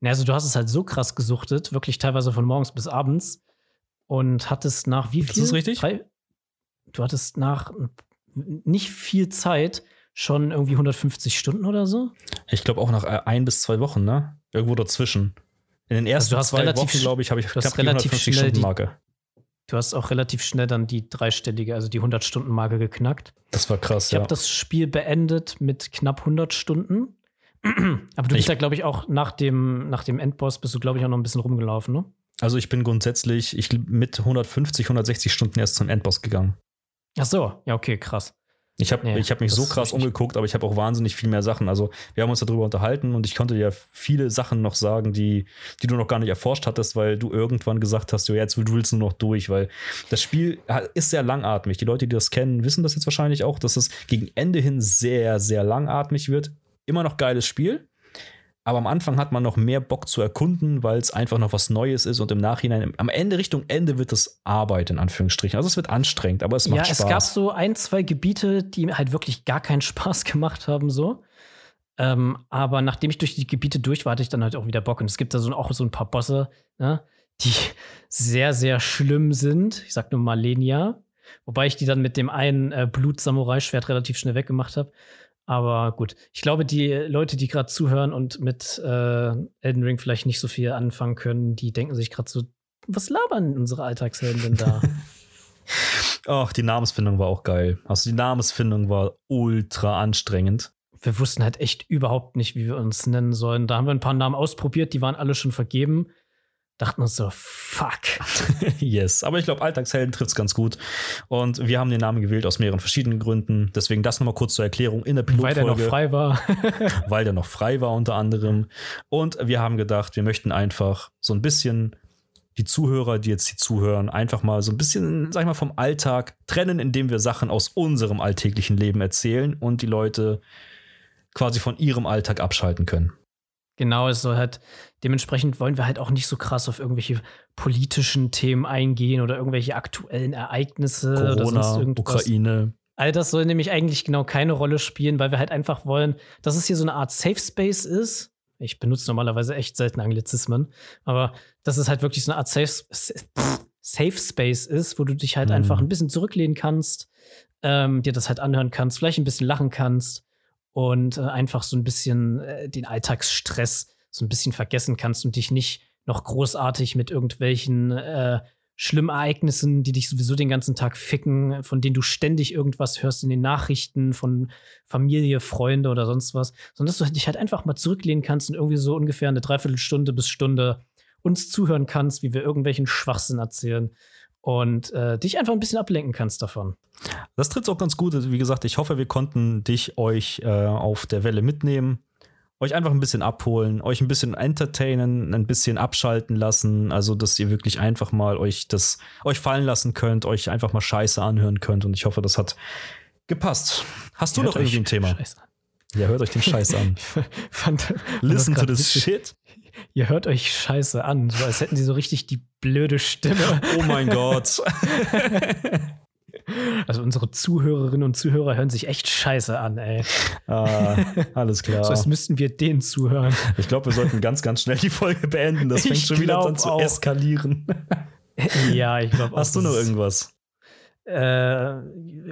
Na, also du hast es halt so krass gesuchtet, wirklich teilweise von morgens bis abends und hattest nach wie viel? Das ist richtig. Drei, du hattest nach nicht viel Zeit schon irgendwie 150 Stunden oder so. Ich glaube auch nach äh, ein bis zwei Wochen, ne? Irgendwo dazwischen. In den ersten also zwei Wochen, glaube ich, habe ich knapp die 150 Stunden Marke. Du hast auch relativ schnell dann die dreistellige, also die 100-Stunden-Marke geknackt. Das war krass, ich ja. Ich habe das Spiel beendet mit knapp 100 Stunden. Aber du bist ja, glaube ich, auch nach dem, nach dem Endboss bist du, glaube ich, auch noch ein bisschen rumgelaufen, ne? Also ich bin grundsätzlich ich, mit 150, 160 Stunden erst zum Endboss gegangen. Ach so, ja, okay, krass. Ich habe nee, hab mich so krass umgeguckt, aber ich habe auch wahnsinnig viel mehr Sachen. Also, wir haben uns darüber unterhalten und ich konnte dir viele Sachen noch sagen, die, die du noch gar nicht erforscht hattest, weil du irgendwann gesagt hast, ja, jetzt willst du noch durch, weil das Spiel ist sehr langatmig. Die Leute, die das kennen, wissen das jetzt wahrscheinlich auch, dass es gegen Ende hin sehr, sehr langatmig wird. Immer noch geiles Spiel. Aber am Anfang hat man noch mehr Bock zu erkunden, weil es einfach noch was Neues ist und im Nachhinein, am Ende, Richtung Ende wird es Arbeit, in Anführungsstrichen. Also es wird anstrengend, aber es macht ja, Spaß. Ja, es gab so ein, zwei Gebiete, die halt wirklich gar keinen Spaß gemacht haben, so. Ähm, aber nachdem ich durch die Gebiete durch war, hatte ich dann halt auch wieder Bock. Und es gibt da so, auch so ein paar Bosse, ne, die sehr, sehr schlimm sind. Ich sag nur mal Lenia. Wobei ich die dann mit dem einen äh, Blut-Samurai-Schwert relativ schnell weggemacht habe. Aber gut, ich glaube, die Leute, die gerade zuhören und mit äh, Elden Ring vielleicht nicht so viel anfangen können, die denken sich gerade so, was labern unsere Alltagshelden denn da? Ach, die Namensfindung war auch geil. Also die Namensfindung war ultra anstrengend. Wir wussten halt echt überhaupt nicht, wie wir uns nennen sollen. Da haben wir ein paar Namen ausprobiert, die waren alle schon vergeben dachten uns so, fuck. yes, aber ich glaube, Alltagshelden trifft es ganz gut. Und wir haben den Namen gewählt aus mehreren verschiedenen Gründen. Deswegen das nochmal kurz zur Erklärung in der Pilotfolge. Weil der noch frei war. weil der noch frei war unter anderem. Und wir haben gedacht, wir möchten einfach so ein bisschen die Zuhörer, die jetzt hier zuhören, einfach mal so ein bisschen, sag ich mal, vom Alltag trennen, indem wir Sachen aus unserem alltäglichen Leben erzählen und die Leute quasi von ihrem Alltag abschalten können. Genau, es soll halt, dementsprechend wollen wir halt auch nicht so krass auf irgendwelche politischen Themen eingehen oder irgendwelche aktuellen Ereignisse Corona, oder sonst irgendwas. Ukraine. All das soll nämlich eigentlich genau keine Rolle spielen, weil wir halt einfach wollen, dass es hier so eine Art Safe Space ist. Ich benutze normalerweise echt selten Anglizismen, aber dass es halt wirklich so eine Art Safe, Safe Space ist, wo du dich halt mhm. einfach ein bisschen zurücklehnen kannst, ähm, dir das halt anhören kannst, vielleicht ein bisschen lachen kannst und äh, einfach so ein bisschen äh, den Alltagsstress so ein bisschen vergessen kannst und dich nicht noch großartig mit irgendwelchen äh, schlimmen Ereignissen, die dich sowieso den ganzen Tag ficken, von denen du ständig irgendwas hörst in den Nachrichten von Familie, Freunde oder sonst was, sondern dass du dich halt einfach mal zurücklehnen kannst und irgendwie so ungefähr eine Dreiviertelstunde bis Stunde uns zuhören kannst, wie wir irgendwelchen Schwachsinn erzählen und äh, dich einfach ein bisschen ablenken kannst davon. Das tritt auch ganz gut. Wie gesagt, ich hoffe, wir konnten dich euch äh, auf der Welle mitnehmen euch einfach ein bisschen abholen, euch ein bisschen entertainen, ein bisschen abschalten lassen, also dass ihr wirklich einfach mal euch das euch fallen lassen könnt, euch einfach mal Scheiße anhören könnt und ich hoffe, das hat gepasst. Hast du noch irgendwie ein Thema? Scheiße. Ja, hört euch den Scheiß an. Fand, Listen to this shit. Ihr hört euch Scheiße an, so als hätten sie so richtig die blöde Stimme. Oh mein Gott. Also unsere Zuhörerinnen und Zuhörer hören sich echt scheiße an, ey. Ah, alles klar. so als müssten wir denen zuhören. Ich glaube, wir sollten ganz, ganz schnell die Folge beenden. Das fängt ich schon wieder an zu auch. eskalieren. ja, ich glaube auch. Hast du noch irgendwas? Äh,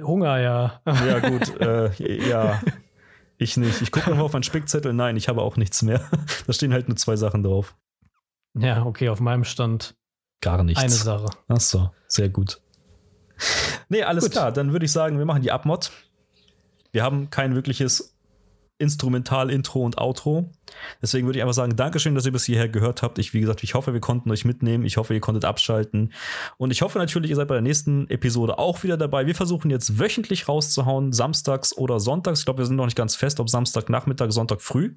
Hunger, ja. Ja, gut. Äh, ja. Ich nicht. Ich gucke nochmal auf meinen Spickzettel. Nein, ich habe auch nichts mehr. Da stehen halt nur zwei Sachen drauf. Ja, okay, auf meinem Stand. Gar nichts. Eine Sache. Ach so, sehr gut. Nee, alles Gut. klar. Dann würde ich sagen, wir machen die Abmod. Wir haben kein wirkliches Instrumental-Intro und Outro. Deswegen würde ich einfach sagen, Dankeschön, dass ihr bis hierher gehört habt. Ich, wie gesagt, ich hoffe, wir konnten euch mitnehmen. Ich hoffe, ihr konntet abschalten. Und ich hoffe natürlich, ihr seid bei der nächsten Episode auch wieder dabei. Wir versuchen jetzt wöchentlich rauszuhauen, samstags oder sonntags. Ich glaube, wir sind noch nicht ganz fest, ob Samstagnachmittag, Sonntag früh.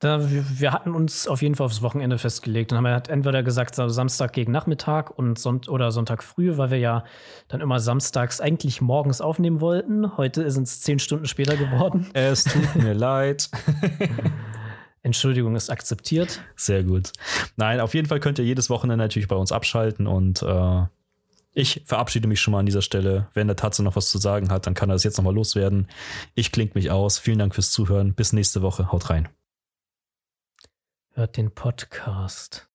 Da, wir, hatten uns auf jeden Fall aufs Wochenende festgelegt und haben halt entweder gesagt, Samstag gegen Nachmittag und Sonnt oder Sonntag früh, weil wir ja dann immer samstags eigentlich morgens aufnehmen wollten. Heute sind es zehn Stunden später geworden. Es tut mir leid. Entschuldigung ist akzeptiert. Sehr gut. Nein, auf jeden Fall könnt ihr jedes Wochenende natürlich bei uns abschalten und äh, ich verabschiede mich schon mal an dieser Stelle. Wenn der Tatze noch was zu sagen hat, dann kann er das jetzt nochmal loswerden. Ich klinge mich aus. Vielen Dank fürs Zuhören. Bis nächste Woche. Haut rein. Hört den Podcast.